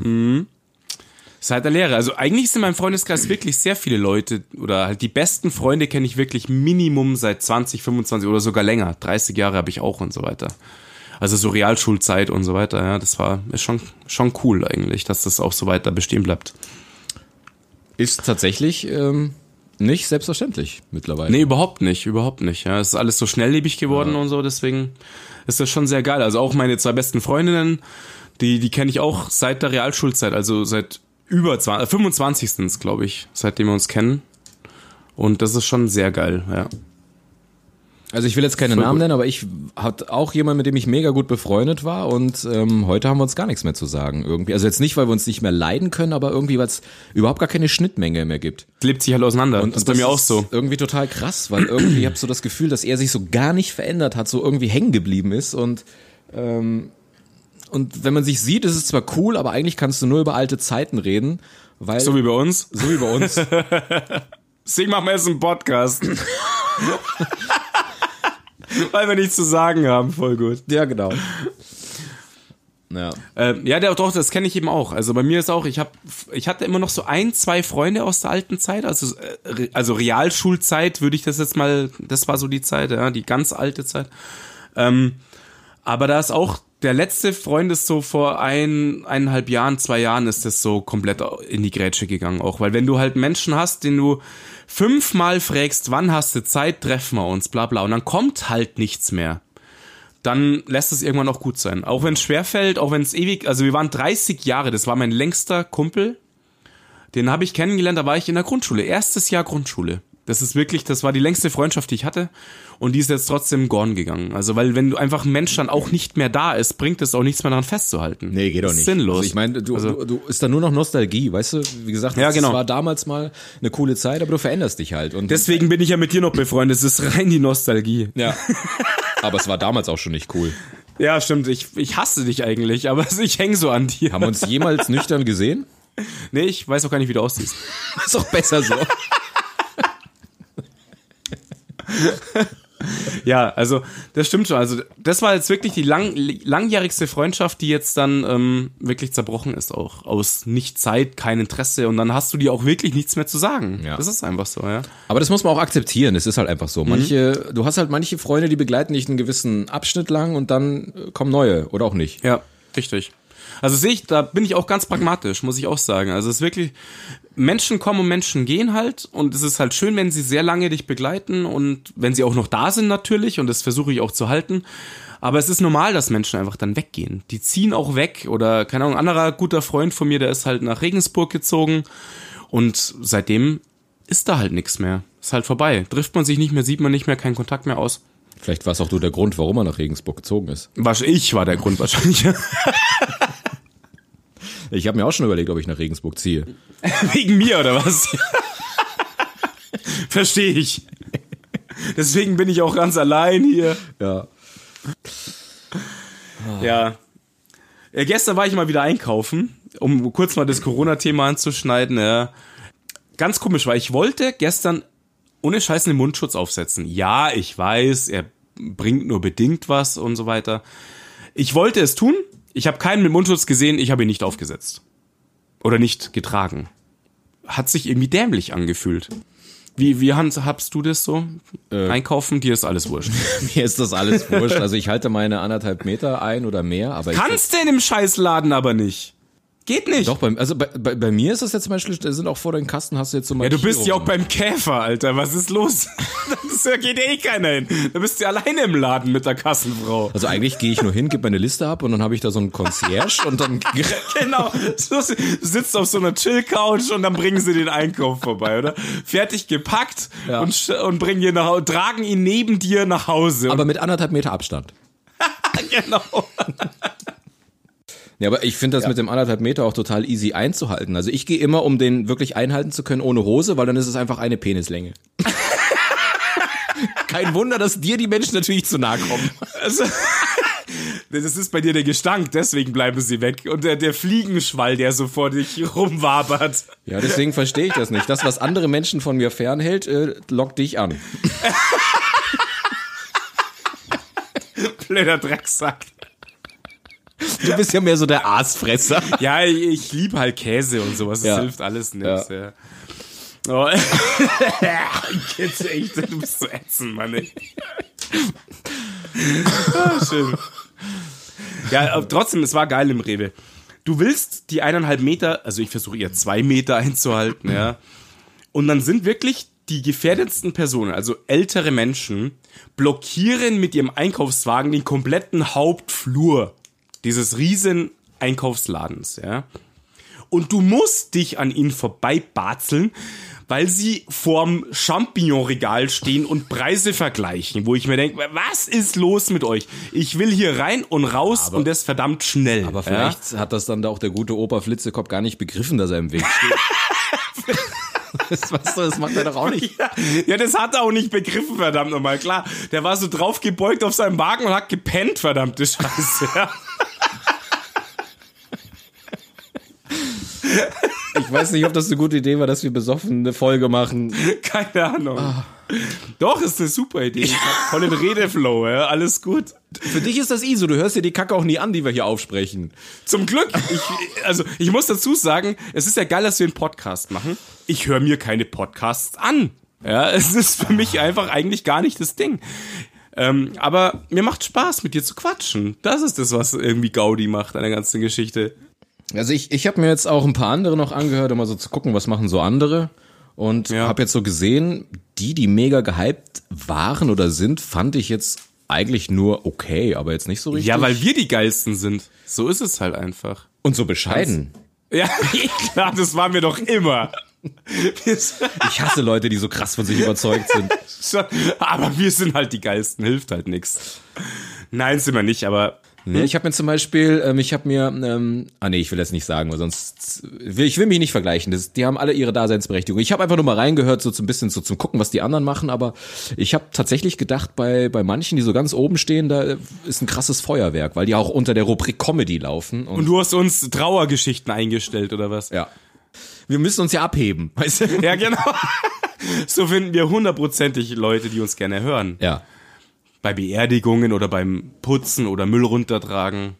Seit der Lehre. Also eigentlich sind in meinem Freundeskreis wirklich sehr viele Leute oder halt die besten Freunde kenne ich wirklich Minimum seit 20, 25 oder sogar länger. 30 Jahre habe ich auch und so weiter. Also so Realschulzeit und so weiter, ja, das war ist schon schon cool eigentlich, dass das auch so weiter bestehen bleibt. Ist tatsächlich ähm, nicht selbstverständlich mittlerweile. Nee, überhaupt nicht, überhaupt nicht. Ja, es ist alles so schnelllebig geworden und so, deswegen ist das schon sehr geil. Also auch meine zwei besten Freundinnen, die die kenne ich auch seit der Realschulzeit, also seit über 20, äh, 25. glaube ich, seitdem wir uns kennen. Und das ist schon sehr geil, ja. Also ich will jetzt keine Voll Namen gut. nennen, aber ich hatte auch jemand, mit dem ich mega gut befreundet war und ähm, heute haben wir uns gar nichts mehr zu sagen irgendwie. Also jetzt nicht, weil wir uns nicht mehr leiden können, aber irgendwie, weil es überhaupt gar keine Schnittmenge mehr gibt. Lebt sich halt auseinander. Und das ist bei mir auch so. Irgendwie total krass, weil irgendwie ich habe so das Gefühl, dass er sich so gar nicht verändert hat, so irgendwie hängen geblieben ist und ähm, und wenn man sich sieht, ist es zwar cool, aber eigentlich kannst du nur über alte Zeiten reden, weil So wie bei uns. so wie bei uns. Deswegen machen wir jetzt einen Podcast. Weil wir nichts zu sagen haben, voll gut. ja, genau. Ja. Ähm, ja, der doch, das kenne ich eben auch. Also bei mir ist auch, ich habe, ich hatte immer noch so ein, zwei Freunde aus der alten Zeit, also äh, also Realschulzeit würde ich das jetzt mal, das war so die Zeit, ja, die ganz alte Zeit. Ähm, aber da ist auch der letzte Freund ist so vor ein, eineinhalb Jahren, zwei Jahren ist das so komplett in die Grätsche gegangen auch, weil wenn du halt Menschen hast, den du fünfmal fragst, wann hast du Zeit, treffen wir uns, bla bla, und dann kommt halt nichts mehr dann lässt es irgendwann auch gut sein. Auch wenn es schwerfällt, auch wenn es ewig, also wir waren 30 Jahre, das war mein längster Kumpel. Den habe ich kennengelernt, da war ich in der Grundschule, erstes Jahr Grundschule. Das ist wirklich, das war die längste Freundschaft, die ich hatte. Und die ist jetzt trotzdem gone gegangen. Also, weil wenn du einfach ein Mensch dann auch nicht mehr da ist, bringt es auch nichts mehr daran festzuhalten. Nee, geht doch ist nicht. Sinnlos. Also ich meine, du, Also- du, du ist da nur noch Nostalgie, weißt du? Wie gesagt, Ja, das genau. war damals mal eine coole Zeit, aber du veränderst dich halt. Und Deswegen bin ich ja mit dir noch befreundet. Es ist rein die Nostalgie. ja. aber es war damals auch schon nicht cool. Ja, stimmt. Ich, ich hasse dich eigentlich, aber ich häng so an dir. Haben wir uns jemals nüchtern gesehen? Nee, ich weiß auch gar nicht, wie du aussiehst. Ist auch besser so. Ja, also das stimmt schon. Also das war jetzt wirklich die lang, langjährigste Freundschaft, die jetzt dann ähm, wirklich zerbrochen ist auch. Aus nicht Zeit, kein Interesse und dann hast du dir auch wirklich nichts mehr zu sagen. Ja. Das ist einfach so, ja. Aber das muss man auch akzeptieren. Es ist halt einfach so. Manche, du hast halt manche Freunde, die begleiten dich einen gewissen Abschnitt lang und dann kommen neue oder auch nicht. Ja, richtig. Also sehe ich, da bin ich auch ganz pragmatisch, muss ich auch sagen. Also es ist wirklich, Menschen kommen und Menschen gehen halt und es ist halt schön, wenn sie sehr lange dich begleiten und wenn sie auch noch da sind natürlich und das versuche ich auch zu halten. Aber es ist normal, dass Menschen einfach dann weggehen. Die ziehen auch weg oder, keine Ahnung, ein anderer guter Freund von mir, der ist halt nach Regensburg gezogen und seitdem ist da halt nichts mehr. Ist halt vorbei. Trifft man sich nicht mehr, sieht man nicht mehr, keinen Kontakt mehr aus. Vielleicht war es auch du der Grund, warum er nach Regensburg gezogen ist. Was ich war der Grund wahrscheinlich. Ich habe mir auch schon überlegt, ob ich nach Regensburg ziehe. Wegen mir oder was? Verstehe ich. Deswegen bin ich auch ganz allein hier. Ja. Ja. ja. Gestern war ich mal wieder einkaufen, um kurz mal das Corona-Thema anzuschneiden. Ja. Ganz komisch, weil ich wollte gestern ohne Scheiß einen Mundschutz aufsetzen. Ja, ich weiß, er bringt nur bedingt was und so weiter. Ich wollte es tun. Ich habe keinen mit Mundschutz gesehen. Ich habe ihn nicht aufgesetzt. Oder nicht getragen. Hat sich irgendwie dämlich angefühlt. Wie, wie handhabst du das so? Einkaufen, dir ist alles wurscht. Mir ist das alles wurscht. Also ich halte meine anderthalb Meter ein oder mehr, aber ich, Kannst du in dem Scheißladen aber nicht. Geht nicht. doch bei, also bei, bei, bei mir ist das jetzt zum Beispiel, da sind auch vor den Kasten hast du jetzt so Ja, du bist ja auch beim Käfer, Alter. Was ist los? Das da geht eh keiner hin. Da bist du alleine im Laden mit der Kassenfrau. Also eigentlich gehe ich nur hin, gebe meine Liste ab und dann habe ich da so einen Concierge und dann Genau. Du sitzt auf so einer Chill-Couch und dann bringen sie den Einkauf vorbei, oder? Fertig gepackt Ja. und, und bringen ihn nach Hause, tragen ihn neben dir nach Hause. aber mit anderthalb Meter Abstand. genau. Ja, aber ich finde das mit dem anderthalb Meter auch total easy einzuhalten. Also ich gehe immer, um den wirklich einhalten zu können, ohne Hose, weil dann ist es einfach eine Penislänge. Kein Wunder, dass dir die Menschen natürlich zu nahe kommen. Also, das ist bei dir der Gestank, deswegen bleiben sie weg. Und der, der Fliegenschwall, der so vor dich rumwabert. Ja, deswegen verstehe ich das nicht. Das, was andere Menschen von mir fernhält, äh, lockt dich an. Blöder Drecksack. Du bist ja mehr so der Aasfresser. Ja, ich, ich liebe halt Käse und sowas. Das Ja. hilft alles nichts. Ja. Oh. Jetzt echt, du bist so ätzend, Mann. Ey. Ah, schön. Ja, aber trotzdem, es war geil im Rewe. Du willst die eineinhalb Meter, also ich versuche eher zwei Meter einzuhalten, ja. Und dann sind wirklich die gefährdetsten Personen, also ältere Menschen, blockieren mit ihrem Einkaufswagen den kompletten Hauptflur dieses riesen Einkaufsladens, ja. Und du musst dich an ihnen vorbeibatzeln, weil sie vorm Champignon-Regal stehen und Preise vergleichen, wo ich mir denke, was ist los mit euch? Ich will hier rein und raus und das verdammt schnell. Aber vielleicht hat das dann auch der gute Opa Flitzekopf gar nicht begriffen, dass er im Weg steht. das, weißt du, das macht er doch auch nicht. Ja, ja, das hat er auch nicht begriffen, verdammt nochmal. Klar, der war so drauf gebeugt auf seinem Wagen und hat gepennt, verdammte Scheiße. Ja. Ich weiß nicht, ob das eine gute Idee war, dass wir besoffen eine Folge machen. Keine Ahnung. Doch, ist eine super Idee. Ich hab voll den Redeflow, ja. alles gut. Für dich ist das easy, du hörst dir die Kacke auch nie an, die wir hier aufsprechen. Zum Glück. Ich, also, ich muss dazu sagen, es ist ja geil, dass wir einen Podcast machen. Ich höre mir keine Podcasts an. Ja, es ist für mich einfach eigentlich gar nicht das Ding. Ähm, aber mir macht Spaß, mit dir zu quatschen. Das ist das, was irgendwie Gaudi macht an der ganzen Geschichte. Also ich, ich habe mir jetzt auch ein paar andere noch angehört, um mal so zu gucken, was machen so andere. Und Ja. habe jetzt so gesehen, die, die mega gehypt waren oder sind, fand ich jetzt eigentlich nur okay, aber jetzt nicht so richtig. Ja, weil wir die geilsten sind. So ist es halt einfach. Und so bescheiden. Ja, klar, das waren wir doch immer. Ich hasse Leute, die so krass von sich überzeugt sind. aber wir sind halt die geilsten, hilft halt nix. Nein, sind wir nicht, aber Nee, ich habe mir zum Beispiel, ähm, ich habe mir, ähm, ah nee, ich will jetzt nicht sagen, weil sonst ich will mich nicht vergleichen. Das, die haben alle ihre Daseinsberechtigung. Ich habe einfach nur mal reingehört, so zum bisschen so zum gucken, was die anderen machen. Aber ich habe tatsächlich gedacht, bei bei manchen, die so ganz oben stehen, da ist ein krasses Feuerwerk, weil die auch unter der Rubrik Comedy laufen. Und, und du hast uns Trauergeschichten eingestellt oder was? ja, wir müssen uns ja abheben, weißt du? Ja, genau. So finden wir hundertprozentig Leute, die uns gerne hören. Ja. Bei Beerdigungen oder beim Putzen oder Müll runtertragen.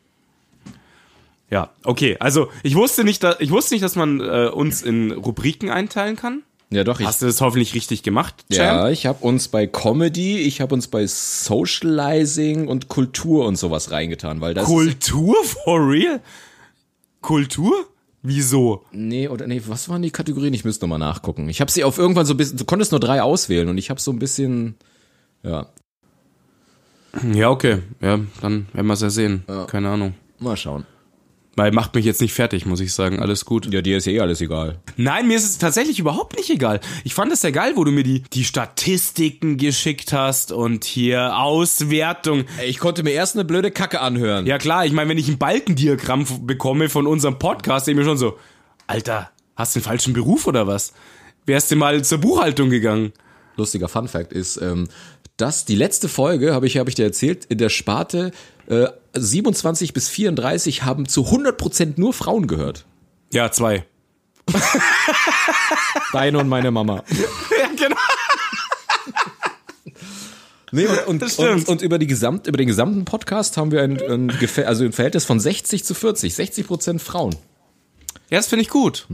Ja, okay. Also ich wusste nicht, da, ich wusste nicht, dass man äh, uns in Rubriken einteilen kann. Ja, doch. Ich, Hast du das hoffentlich richtig gemacht, Champ? ja, ich habe uns bei Comedy, ich habe uns bei Socializing und Kultur und sowas reingetan, weil das Kultur for real? Kultur? Wieso? Nee, oder nee, was waren die Kategorien? Ich müsste nochmal nachgucken. Ich habe sie auf irgendwann so ein bisschen, du konntest nur drei auswählen und ich habe so ein bisschen, ja, Ja, okay. Ja, dann werden wir es ja sehen. Keine Ahnung. mal schauen. Weil macht mich jetzt nicht fertig, muss ich sagen. Alles gut. Ja, dir ist ja eh alles egal. Nein, mir ist es tatsächlich überhaupt nicht egal. Ich fand es ja geil, wo du mir die, die Statistiken geschickt hast und hier Auswertung. Ey, Ich konnte mir erst eine blöde Kacke anhören. Ja klar, ich meine, wenn ich ein Balkendiagramm bekomme von unserem Podcast, denke ich mir schon so, Alter, hast du den falschen Beruf oder was? Wärst du mal zur Buchhaltung gegangen? Lustiger Fun Fact ist, ähm, dass die letzte Folge, habe ich, hab ich dir erzählt, in der Sparte äh, 27 bis 34 haben zu 100% nur Frauen gehört. Ja, zwei. Deine und meine Mama. Ja, genau. Nee, und, und, Das stimmt. und, und über, die Gesamt, über den gesamten Podcast haben wir ein, ein, also ein Verhältnis von 60 zu 40. 60% Frauen. Ja, das finde ich gut.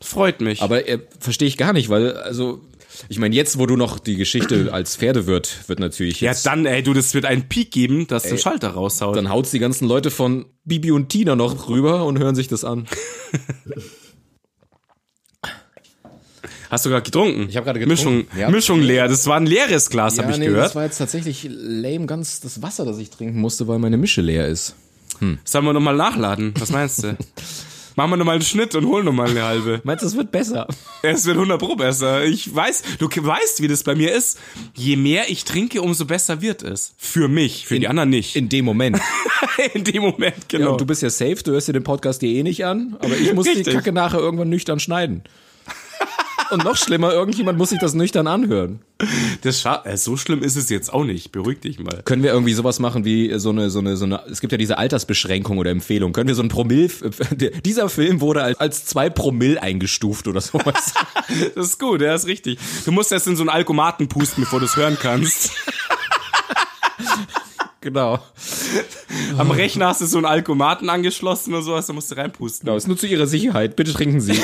Freut mich. Aber äh, verstehe ich gar nicht, weil, also, ich meine, jetzt, wo du noch die Geschichte als Pferdewirt wird natürlich ja, jetzt, dann, ey, du, das wird einen Peak geben, dass den Schalter raushaut. dann haut's die ganzen Leute von Bibi und Tina noch rüber und hören sich das an. Hast du gerade getrunken? Ich hab gerade getrunken, Mischung, ja. Mischung leer. Das war ein leeres Glas, habe ich nee, gehört. das war jetzt tatsächlich lame, ganz das Wasser, das ich trinken musste, weil meine Mische leer ist. Sollen wir nochmal nachladen? Was meinst du? Machen wir nochmal einen Schnitt und holen nochmal eine halbe. Meinst du, es wird besser? Es wird 100 Pro besser. Ich weiß, du weißt, wie das bei mir ist. Je mehr ich trinke, umso besser wird es. Für mich, für die anderen nicht. In dem Moment. In dem Moment, Ja, genau. und du bist ja safe, du hörst dir den Podcast dir eh nicht an, aber ich muss die Richtig. Kacke nachher irgendwann nüchtern schneiden. Und noch schlimmer, irgendjemand muss sich das nüchtern anhören. das scha äh, so schlimm ist es jetzt auch nicht. Beruhig dich mal. Können wir irgendwie sowas machen wie so eine, so eine, so eine, es gibt ja diese Altersbeschränkung oder Empfehlung. Können wir so ein Promille, dieser Film wurde als, als zwei Promille eingestuft oder sowas. Das ist gut, ja, ist richtig. Du musst erst in so einen Alkomaten pusten, bevor du es hören kannst. genau. Am Rechner hast du so einen Alkomaten angeschlossen oder sowas, da musst du reinpusten. Genau, ist nur zu Ihrer Sicherheit. Bitte trinken Sie.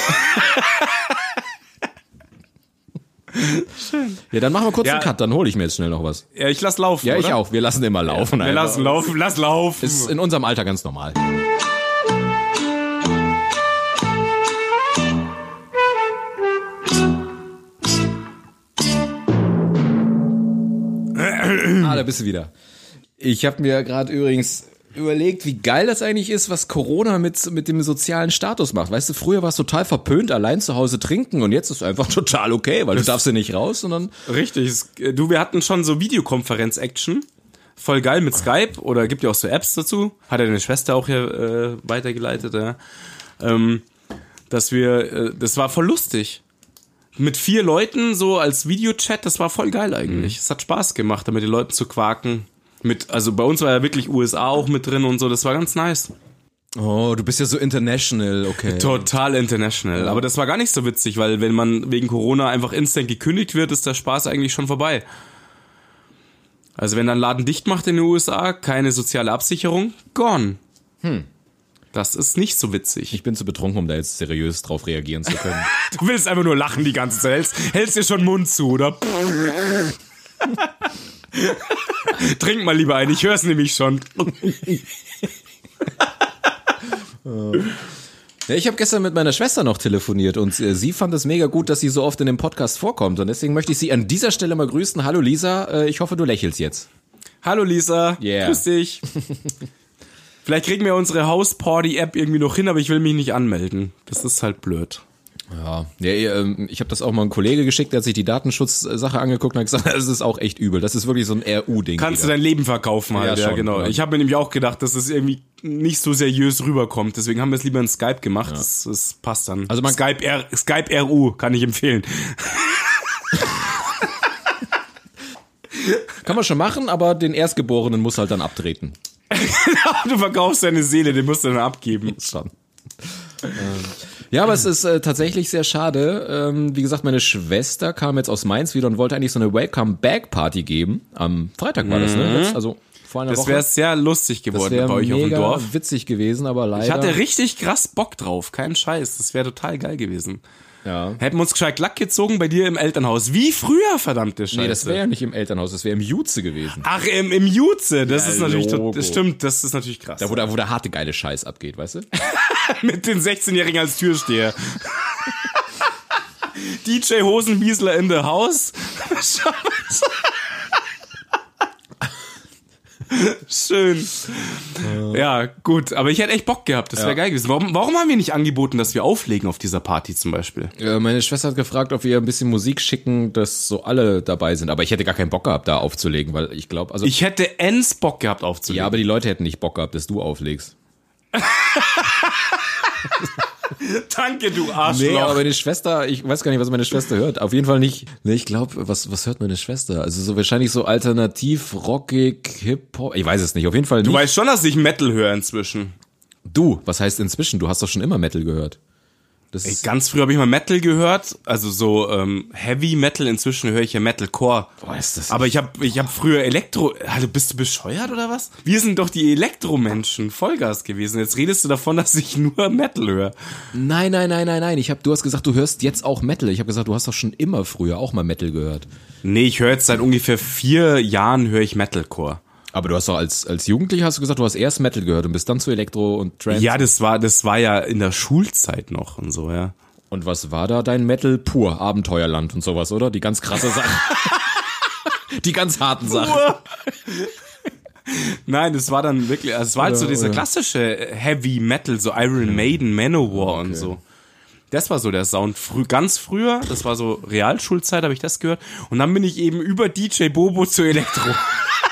Schön. Ja, dann machen wir kurz Ja. einen Cut, dann hole ich mir jetzt schnell noch was. Ja, ich lass laufen. Ja, ich oder? auch. Wir lassen immer laufen. Wir Alter. lassen laufen, lass laufen. Ist in unserem Alter ganz normal. ah, da bist du wieder. Ich habe mir gerade übrigens überlegt, wie geil das eigentlich ist, was Corona mit, mit dem sozialen Status macht. Weißt du, früher war es total verpönt, allein zu Hause trinken und jetzt ist es einfach total okay, weil du darfst ja nicht raus, sondern Richtig. äh, Du, wir hatten schon so Videokonferenz-Action. Voll geil mit Skype oder gibt ja auch so Apps dazu. Hat ja deine Schwester auch hier äh, weitergeleitet, ja. Ähm, dass wir, äh, das war voll lustig. Mit vier Leuten so als Videochat, das war voll geil eigentlich. Es hat Spaß gemacht, da mit den Leuten zu quaken. Mit, also bei uns war ja wirklich USA auch mit drin und so, das war ganz nice. oh, du bist ja so international, okay. Total international. Aber das war gar nicht so witzig, weil wenn man wegen Corona einfach instant gekündigt wird, ist der Spaß eigentlich schon vorbei. Also wenn dann Laden dicht macht in den USA, keine soziale Absicherung, gone. Hm. Das ist nicht so witzig. Ich bin zu betrunken, um da jetzt seriös drauf reagieren zu können. Du willst einfach nur lachen die ganze Zeit. Hältst, hältst dir schon Mund zu, oder? Trink mal lieber ein, ich hör's nämlich schon. Ja, ich habe gestern mit meiner Schwester noch telefoniert und äh, sie fand es mega gut, dass sie so oft in dem Podcast vorkommt. Und deswegen möchte ich sie an dieser Stelle mal grüßen. Hallo Lisa, äh, ich hoffe, du lächelst jetzt. Hallo Lisa, Yeah. grüß dich. Vielleicht kriegen wir unsere House Party App irgendwie noch hin, aber ich will mich nicht anmelden. Das ist halt blöd. Ja, ja ähm, ich habe das auch mal einem Kollege geschickt, der hat sich die Datenschutzsache angeguckt und hat gesagt, das ist auch echt übel. Das ist wirklich so ein RU-Ding. Kannst wieder. du dein Leben verkaufen halt, ja, ja genau. Ja. Ich habe mir nämlich auch gedacht, dass es irgendwie nicht so seriös rüberkommt. Deswegen haben wir es lieber in Skype gemacht. Ja. Das, das passt dann. Also man Skype, R, Skype RU kann ich empfehlen. kann man schon machen, aber den Erstgeborenen muss halt dann abtreten. du verkaufst deine Seele, den musst du dann abgeben. Schon. Ja, aber es ist äh, tatsächlich sehr schade. Ähm, wie gesagt, meine Schwester kam jetzt aus Mainz wieder und wollte eigentlich so eine Welcome-Back-Party geben. Am Freitag war das, ne? Jetzt, also vor einer das wäre sehr lustig geworden bei euch auf dem Dorf. witzig gewesen, aber leider. Ich hatte richtig krass Bock drauf, kein Scheiß. Das wäre total geil gewesen. Ja. Hätten wir uns gescheit Lack gezogen bei dir im Elternhaus. Wie früher, verdammte Scheiße. Nee, das wäre ja nicht im Elternhaus, das wäre im Jutze gewesen. Ach, im, im Jutze, das ja, ist natürlich, das stimmt, das ist natürlich krass. Da, wo, da, wo der harte geile Scheiß abgeht, weißt du? Mit den 16-Jährigen als Türsteher. DJ Hosenbiesler in the house. Schön. Ja, gut. Aber ich hätte echt Bock gehabt. Das wäre ja. geil gewesen. Warum, warum haben wir nicht angeboten, dass wir auflegen auf dieser Party zum Beispiel? Ja, meine Schwester hat gefragt, ob wir ein bisschen Musik schicken, dass so alle dabei sind. Aber ich hätte gar keinen Bock gehabt, da aufzulegen, weil ich glaube, also. Ich hätte ens Bock gehabt aufzulegen. Ja, aber die Leute hätten nicht Bock gehabt, dass du auflegst. Danke, du Arschloch. Nee, aber meine Schwester, ich weiß gar nicht, was meine Schwester hört. Auf jeden Fall nicht. Nee, ich glaube, was, was hört meine Schwester? Also so wahrscheinlich so alternativ, rockig, Hip-Hop. Ich weiß es nicht. Auf jeden Fall nicht. Du weißt schon, dass ich Metal höre inzwischen. Du, was heißt inzwischen? Du hast doch schon immer Metal gehört. Ey, ganz früh habe ich mal Metal gehört, also so ähm, Heavy Metal. Inzwischen höre ich ja Metalcore. Boah, ist das Aber ich habe ich hab früher Elektro. Also bist du bescheuert oder was? Wir sind doch die Elektromenschen, Vollgas gewesen. Jetzt redest du davon, dass ich nur Metal höre. Nein, nein, nein, nein, nein. Ich habe, du hast gesagt, du hörst jetzt auch Metal. Ich habe gesagt, du hast doch schon immer früher auch mal Metal gehört. Nee, ich höre jetzt seit ungefähr vier Jahren höre ich Metalcore. Aber du hast doch als, als Jugendlicher hast du gesagt, du hast erst Metal gehört und bist dann zu Elektro und Trance. Ja, das war, das war ja in der Schulzeit noch und so, ja. Und was war da dein Metal pur? Abenteuerland und sowas, oder? Die ganz krasse Sache. Die ganz harten Sachen. Nein, das war dann wirklich, also es war halt so dieser klassische Heavy Metal, so Iron Maiden, Manowar okay. und so. Das war so der Sound. Früh, ganz früher, das war so Realschulzeit, habe ich das gehört. Und dann bin ich eben über DJ Bobo zu Elektro.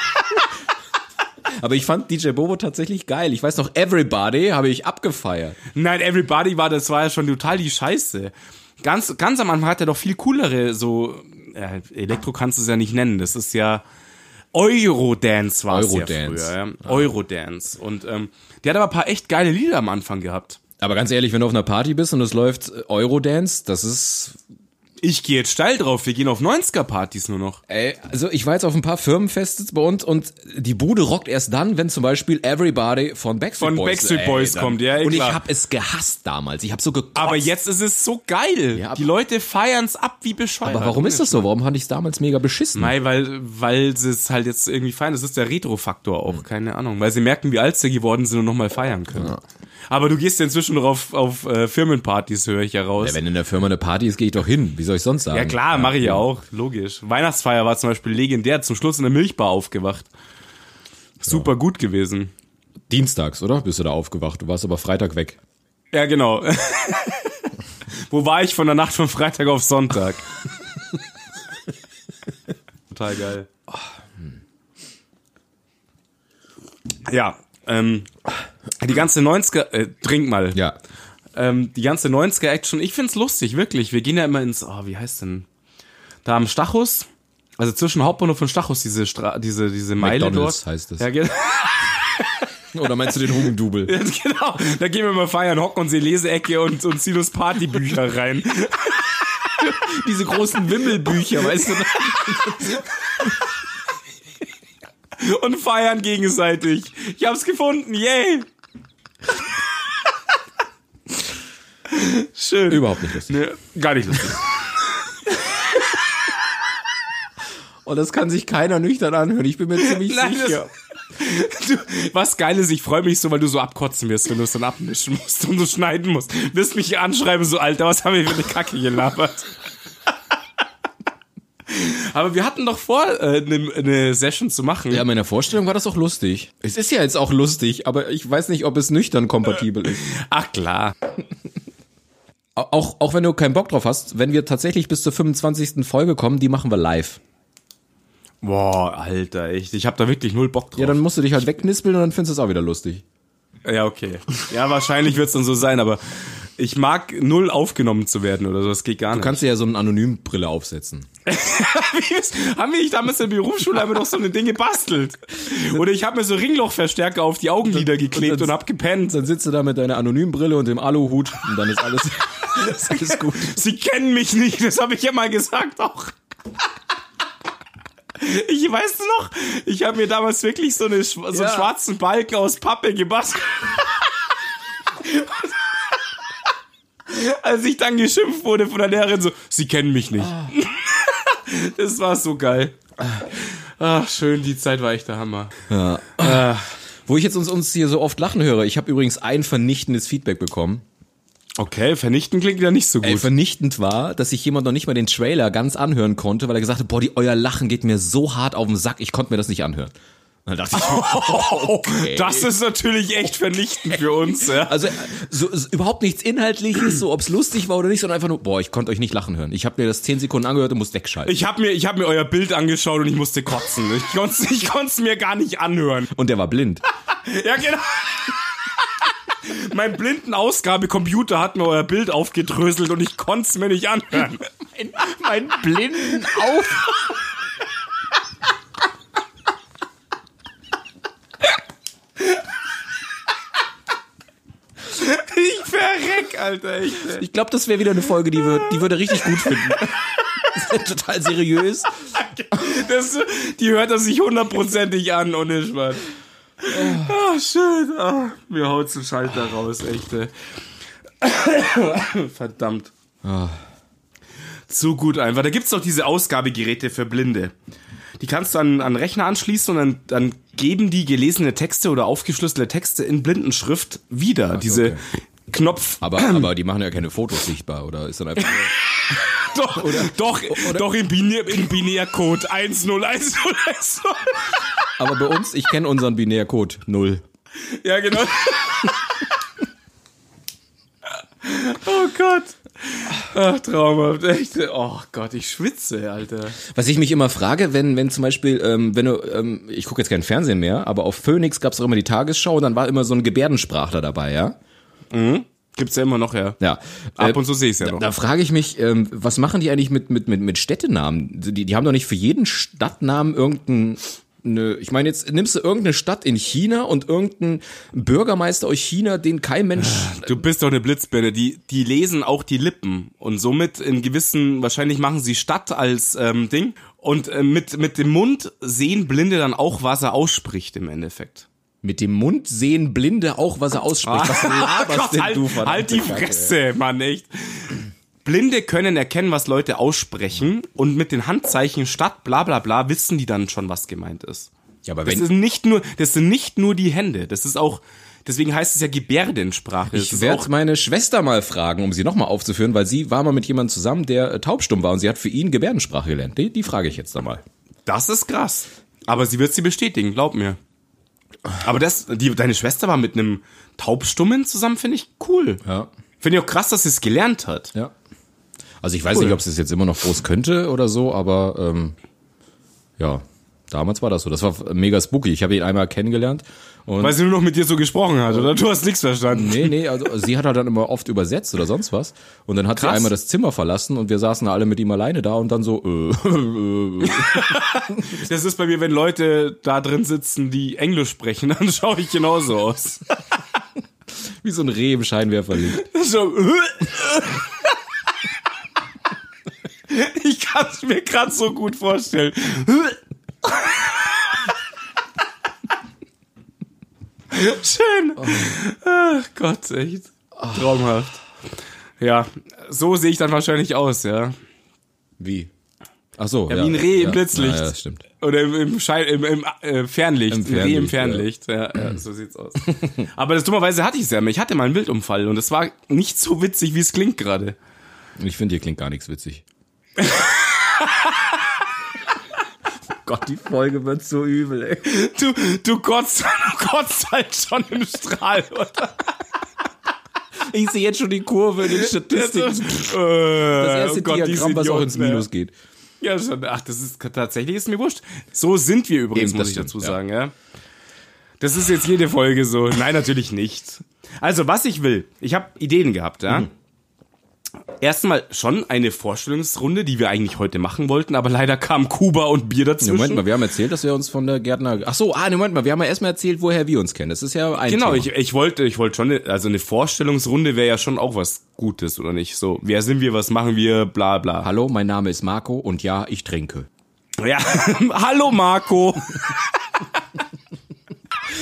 Aber ich fand DJ Bobo tatsächlich geil. Ich weiß noch, Everybody habe ich abgefeiert. Nein, Everybody war, das war ja schon total die Scheiße. Ganz, ganz am Anfang hat er doch viel coolere, so, äh, Elektro kannst du es ja nicht nennen. Das ist ja, Eurodance war es ja früher. Ja. Eurodance. Und ähm, der hat aber ein paar echt geile Lieder am Anfang gehabt. Aber ganz ehrlich, wenn du auf einer Party bist und es läuft Eurodance, das ist ich gehe jetzt steil drauf, wir gehen auf 90er-Partys nur noch. Ey, also ich war jetzt auf ein paar Firmenfeste bei uns und die Bude rockt erst dann, wenn zum Beispiel Everybody von Backstreet von Boys, Backstreet Boys ey, kommt. Ja, ey, Und ich habe es gehasst damals. Ich habe so gekotzt. Aber jetzt ist es so geil. Ja, die Leute feiern's ab wie bescheuert. Aber warum ist das so? Warum fand ich es damals mega beschissen? Nein, weil, weil sie es halt jetzt irgendwie feiern. Das ist der Retro-Faktor auch, hm. keine Ahnung. Weil sie merken, wie alt sie geworden sind und nochmal feiern können. Ja. Aber du gehst ja inzwischen noch auf, auf äh, Firmenpartys, höre ich ja raus. Ja, wenn in der Firma eine Party ist, gehe ich doch hin. Wie soll ich sonst sagen? Ja klar, mache ich ja auch, logisch. Weihnachtsfeier war zum Beispiel legendär, zum Schluss in der Milchbar aufgewacht. Super ja. gut gewesen. Dienstags, oder? Bist du da aufgewacht? Du warst aber Freitag weg. Ja, genau. Wo war ich von der Nacht von Freitag auf Sonntag? Total geil. Ja, ähm, die ganze 90er, äh, trink mal. Ja. Ähm, die ganze 90er Action, ich find's lustig, wirklich. Wir gehen ja immer ins, oh, wie heißt denn? Da am Stachus, also zwischen Hauptbahnhof und Stachus, diese Stra diese, diese Meile McDonald's dort. heißt es. Ja, genau. Oder meinst du den Hugendubel? Genau. Da gehen wir mal feiern, hocken uns die Leseecke und, und ziehen uns Partybücher rein. Diese großen Wimmelbücher, weißt du? und feiern gegenseitig. Ich hab's gefunden, yay! Schön. Überhaupt nicht lustig. Nee, gar nicht lustig. Und das kann sich keiner nüchtern anhören. Ich bin mir ziemlich Nein, sicher. Du, was geil ist, ich freue mich so, weil du so abkotzen wirst, wenn du es dann abmischen musst und so schneiden musst. Wirst mich anschreiben, so, Alter, was haben wir für eine Kacke gelabert? Aber wir hatten doch vor, äh, eine, eine Session zu machen. Ja, meiner Vorstellung war das auch lustig. Es ist ja jetzt auch lustig, aber ich weiß nicht, ob es nüchtern kompatibel ist. Ach klar. Auch, auch wenn du keinen Bock drauf hast, wenn wir tatsächlich bis zur 25. Folge kommen, die machen wir live. Boah, Alter, echt. Ich hab da wirklich null Bock drauf. Ja, dann musst du dich halt wegknispeln und dann findest du es auch wieder lustig. Ja, okay. Ja, wahrscheinlich wird's dann so sein, aber ich mag null aufgenommen zu werden oder so. Das geht gar Du nicht. kannst dir ja so eine Anonymbrille aufsetzen. Haben wir nicht damals in der Berufsschule haben wir doch so ein Ding gebastelt? Oder ich habe mir so Ringlochverstärker auf die Augenlider geklebt und hab gepennt. Dann sitzt du da mit deiner Anonymbrille und dem Aluhut und dann ist alles, ist alles gut. Sie kennen mich nicht, das habe ich ja mal gesagt auch. Ich weiß noch, ich habe mir damals wirklich so, eine, so einen Ja. schwarzen Balken aus Pappe gebastelt. Als ich dann geschimpft wurde von der Lehrerin, so, sie kennen mich nicht. Das war so geil. Ach, schön, die Zeit war echt der Hammer. Wo ich jetzt uns, uns hier so oft lachen höre, ich habe übrigens ein vernichtendes Feedback bekommen. Okay, vernichten klingt ja nicht so Ey, gut. vernichtend war, dass sich jemand noch nicht mal den Trailer ganz anhören konnte, weil er gesagt hat, boah, die, euer Lachen geht mir so hart auf den Sack, ich konnte mir das nicht anhören. Dann dachte ich, mir, okay. Das ist natürlich echt vernichtend für uns. Ja. Also so, so, überhaupt nichts Inhaltliches, so ob es lustig war oder nicht, sondern einfach nur, boah, ich konnte euch nicht lachen hören. Ich habe mir das 10 Sekunden angehört und musste wegschalten. Ich habe mir, ich hab mir euer Bild angeschaut und ich musste kotzen. Ich konnte ich konnt's mir gar nicht anhören. und der war blind. Ja, genau. Mein blinden Ausgabecomputer hat mir euer Bild aufgedröselt und ich konnte es mir nicht anhören. Mein, mein blinden Auf. Ich verreck, Alter. Ey. Ich glaube, das wäre wieder eine Folge, die würde, die würde richtig gut finden. Das total seriös. Das, die hört er sich hundertprozentig an, ohne Spaß. Ah, schön. Ah, mir haut's den Schalter raus, echt. ey. Verdammt. Zu gut einfach. Da gibt's doch diese Ausgabegeräte für Blinde. Die kannst du an, an Rechner anschließen und dann, dann geben die gelesene Texte oder aufgeschlüsselte Texte in Blindenschrift wieder. diese okay. Knopf. Aber, aber die machen ja keine Fotos sichtbar, oder ist dann einfach Doch, doch, doch im, Binär, im Binärcode 101010. Aber bei uns, ich kenne unseren Binärcode null. Ja, genau. oh Gott. Ach, traumhaft. Echt. Oh Gott, ich schwitze, Alter. Was ich mich immer frage, wenn, wenn zum Beispiel, ähm, wenn du, ähm, ich gucke jetzt kein Fernsehen mehr, aber auf Phoenix gab es auch immer die Tagesschau und dann war immer so ein Gebärdensprachler dabei, ja? Gibt's ja immer noch, ja. Ja. Ab Äh, und zu sehe ich's ja da, noch. da frage ich mich, ähm, was machen die eigentlich mit, mit, mit, mit Städtenamen? Die, die haben doch nicht für jeden Stadtnamen irgendein Ne, ich meine, jetzt nimmst du irgendeine Stadt in China und irgendeinen Bürgermeister aus China, den kein Mensch. Du bist doch eine Blitzbirne. Die, die lesen auch die Lippen. Und somit in gewissen, wahrscheinlich machen sie Stadt als ähm, Ding. Und äh, mit, mit dem Mund sehen Blinde dann auch, was er ausspricht im Endeffekt. Mit dem Mund sehen Blinde auch, was er ausspricht. Was laberst Gott, denn halt, du, halt die? Fresse, Mann, echt. Blinde können erkennen, was Leute aussprechen und mit den Handzeichen statt bla bla bla wissen die dann schon, was gemeint ist. Ja, aber Das wenn, ist nicht nur, das sind nicht nur die Hände, das ist auch, deswegen heißt es ja Gebärdensprache. Das Ich werde meine Schwester mal fragen, um sie nochmal aufzuführen, weil sie war mal mit jemandem zusammen, der äh, taubstumm war und sie hat für ihn Gebärdensprache gelernt. Die, die frage ich jetzt da mal. das ist krass. Aber sie wird sie bestätigen, glaub mir. Aber das, die, deine Schwester war mit einem Taubstummen zusammen, finde ich cool. Ja. Finde ich auch krass, dass sie es gelernt hat. Ja. Also ich weiß Cool. nicht, ob sie es jetzt immer noch groß könnte oder so, aber ähm, ja, damals war das so. Das war mega spooky. Ich habe ihn einmal kennengelernt und Weil sie nur noch mit dir so gesprochen hat, oder? Du hast nichts verstanden. Nee, nee, also sie hat halt dann immer oft übersetzt oder sonst was. Und dann hat Krass. sie einmal das Zimmer verlassen und wir saßen alle mit ihm alleine da und dann so, äh, äh, Das ist bei mir, wenn Leute da drin sitzen, die Englisch sprechen, dann schaue ich genauso aus. wie so ein Reh im Scheinwerferlicht. So, ich kann es mir gerade so gut vorstellen. Schön. Ach Gott, echt. Traumhaft. Ja, so sehe ich dann wahrscheinlich aus, ja. Wie? Ach so, Ja, wie ein Reh im Blitzlicht. Ja, ja, das stimmt. Oder im, im, Schein, im, im äh, Fernlicht. Im Im Reh im Fernlicht, Fernlicht. Ja, ja, so sieht's aus. Aber das dummerweise hatte ich es ja. Ich hatte mal einen Wildunfall und es war nicht so witzig, wie es klingt gerade. Ich finde, hier klingt gar nichts witzig. Gott, die Folge wird so übel, ey. Du, du kotzt, du kotzt halt schon im Strahl, oder? Ich sehe jetzt schon die Kurve in den Statistiken. Das, Das äh, erste oh Gott, Diagramm, was auch ins Minus geht. Ja, schon. Ach, das ist tatsächlich ist mir wurscht. So sind wir übrigens, Eben, muss ich stimmt, dazu ja. sagen, ja. Das ist jetzt jede Folge so. Nein, natürlich nicht. Also, was ich will, ich habe Ideen gehabt, ja. Erstmal schon eine Vorstellungsrunde, die wir eigentlich heute machen wollten, aber leider kam Kuba und Bier dazwischen. Moment mal, wir haben erzählt, dass wir uns von der Gärtner. Ach so, ah, Moment mal, wir haben ja erstmal erzählt, woher wir uns kennen. Das ist ja ein Genau, Thema. ich, ich wollte, ich wollte schon, also eine Vorstellungsrunde wäre ja schon auch was Gutes, oder nicht? So, wer sind wir, was machen wir, bla bla. Hallo, mein Name ist Marco und ja, ich trinke. Ja, hallo Marco.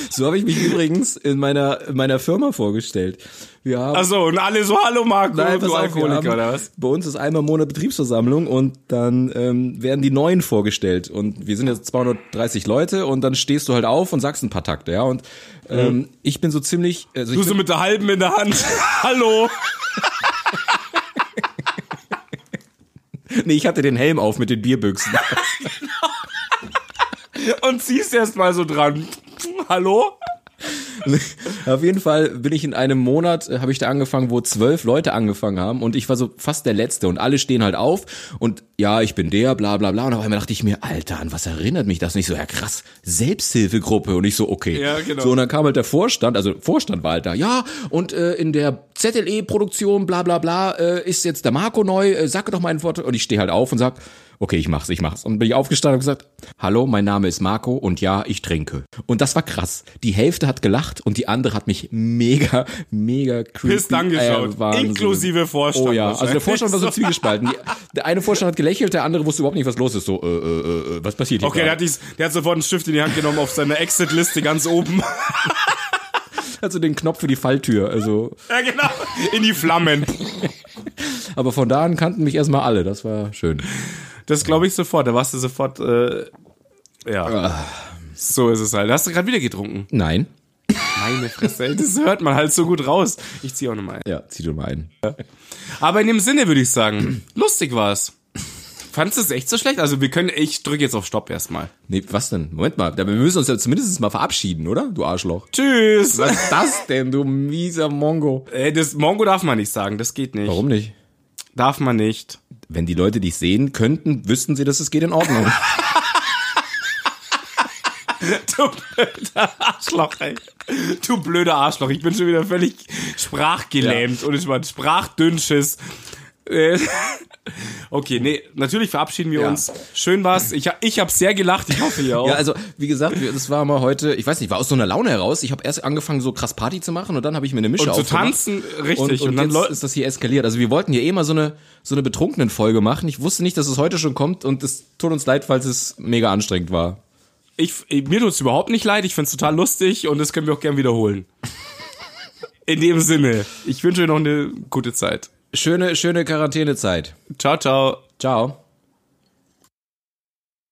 So habe ich mich übrigens in meiner, in meiner Firma vorgestellt. Wir haben, Achso, und alle so, hallo Marco, Nein, du Alkoholiker, oder was? Bei uns ist einmal im Monat Betriebsversammlung und dann ähm, werden die Neuen vorgestellt. Und wir sind jetzt 230 Leute und dann stehst du halt auf und sagst ein paar Takte, ja. Und ähm, ich bin so ziemlich. Also Du so mit der halben in der Hand. hallo. nee, ich hatte den Helm auf mit den Bierbüchsen. Und ziehst erst mal so dran. Hallo? Auf jeden Fall bin ich in einem Monat, äh, habe ich da angefangen, wo zwölf Leute angefangen haben und ich war so fast der Letzte und alle stehen halt auf und ja, ich bin der, bla bla bla und auf einmal dachte ich mir, Alter, an was erinnert mich das? Und ich so, ja krass, Selbsthilfegruppe und ich so, okay. Ja, genau. So und dann kam halt der Vorstand, also Vorstand war halt da, ja und äh, in der ZLE-Produktion, bla bla bla, äh, ist jetzt der Marco neu, äh, sag doch mal ein Wort und ich stehe halt auf und sag, okay, ich mach's, ich mach's. Und bin ich aufgestanden und gesagt, hallo, mein Name ist Marco und ja, ich trinke. Und das war krass. Die Hälfte hat gelacht und die andere hat mich mega, mega creepy Pisst angeschaut. Wahnsinn. Inklusive Vorstand Oh ja, also der. Vorstand war so zwiegespalten. Die, der eine Vorstand hat gelächelt, der andere wusste überhaupt nicht, was los ist. So, äh, äh, äh, was passiert hier Okay, der hat, dies, der hat sofort einen Stift in die Hand genommen auf seiner Exit-Liste ganz oben. Also den Knopf für die Falltür. Also, ja, genau. In die Flammen. aber von da an kannten mich erstmal alle. Das war schön. Das glaube ich sofort. Da warst du sofort, äh, ja. So ist es halt. Hast du gerade wieder getrunken? Nein. Meine Fresse, das hört man halt so gut raus. Ich zieh auch nochmal ein. Ja, zieh du mal ein. Aber in dem Sinne würde ich sagen, lustig war's. Fandest du es echt so schlecht? Also wir können, ich drücke jetzt auf Stopp erstmal. Nee, was denn? Moment mal, wir müssen uns ja zumindest mal verabschieden, oder? Du Arschloch. Tschüss. Was ist das denn, du mieser Mongo? Ey, das Mongo darf man nicht sagen, das geht nicht. Warum nicht? Darf man nicht. Wenn die Leute dich sehen könnten, wüssten sie, dass es geht in Ordnung. Du blöder Arschloch, ey. Du blöder Arschloch. Ich bin schon wieder völlig sprachgelähmt und ich war Sprachdünnschiss. Äh, Okay, nee, natürlich verabschieden wir Ja. uns. Schön war's. Ich, ich habe sehr gelacht. Ich hoffe, ihr auch. Ja, also wie gesagt, wir- das war mal heute, ich weiß nicht, war aus so einer Laune heraus. Ich habe erst angefangen, so krass Party zu machen und dann habe ich mir eine Mische und zu tanzen, richtig. Und, und, Und, dann jetzt ist das hier eskaliert. Also wir wollten hier eh mal so eine so eine betrunkenen Folge machen. Ich wusste nicht, dass es heute schon kommt und es tut uns leid, falls es mega anstrengend war. Ich, mir tut's überhaupt nicht leid. Ich find's total lustig und das können wir auch gern wiederholen. In dem Sinne, ich wünsche euch noch eine gute Zeit. Schöne schöne Quarantänezeit. Ciao, ciao. Ciao.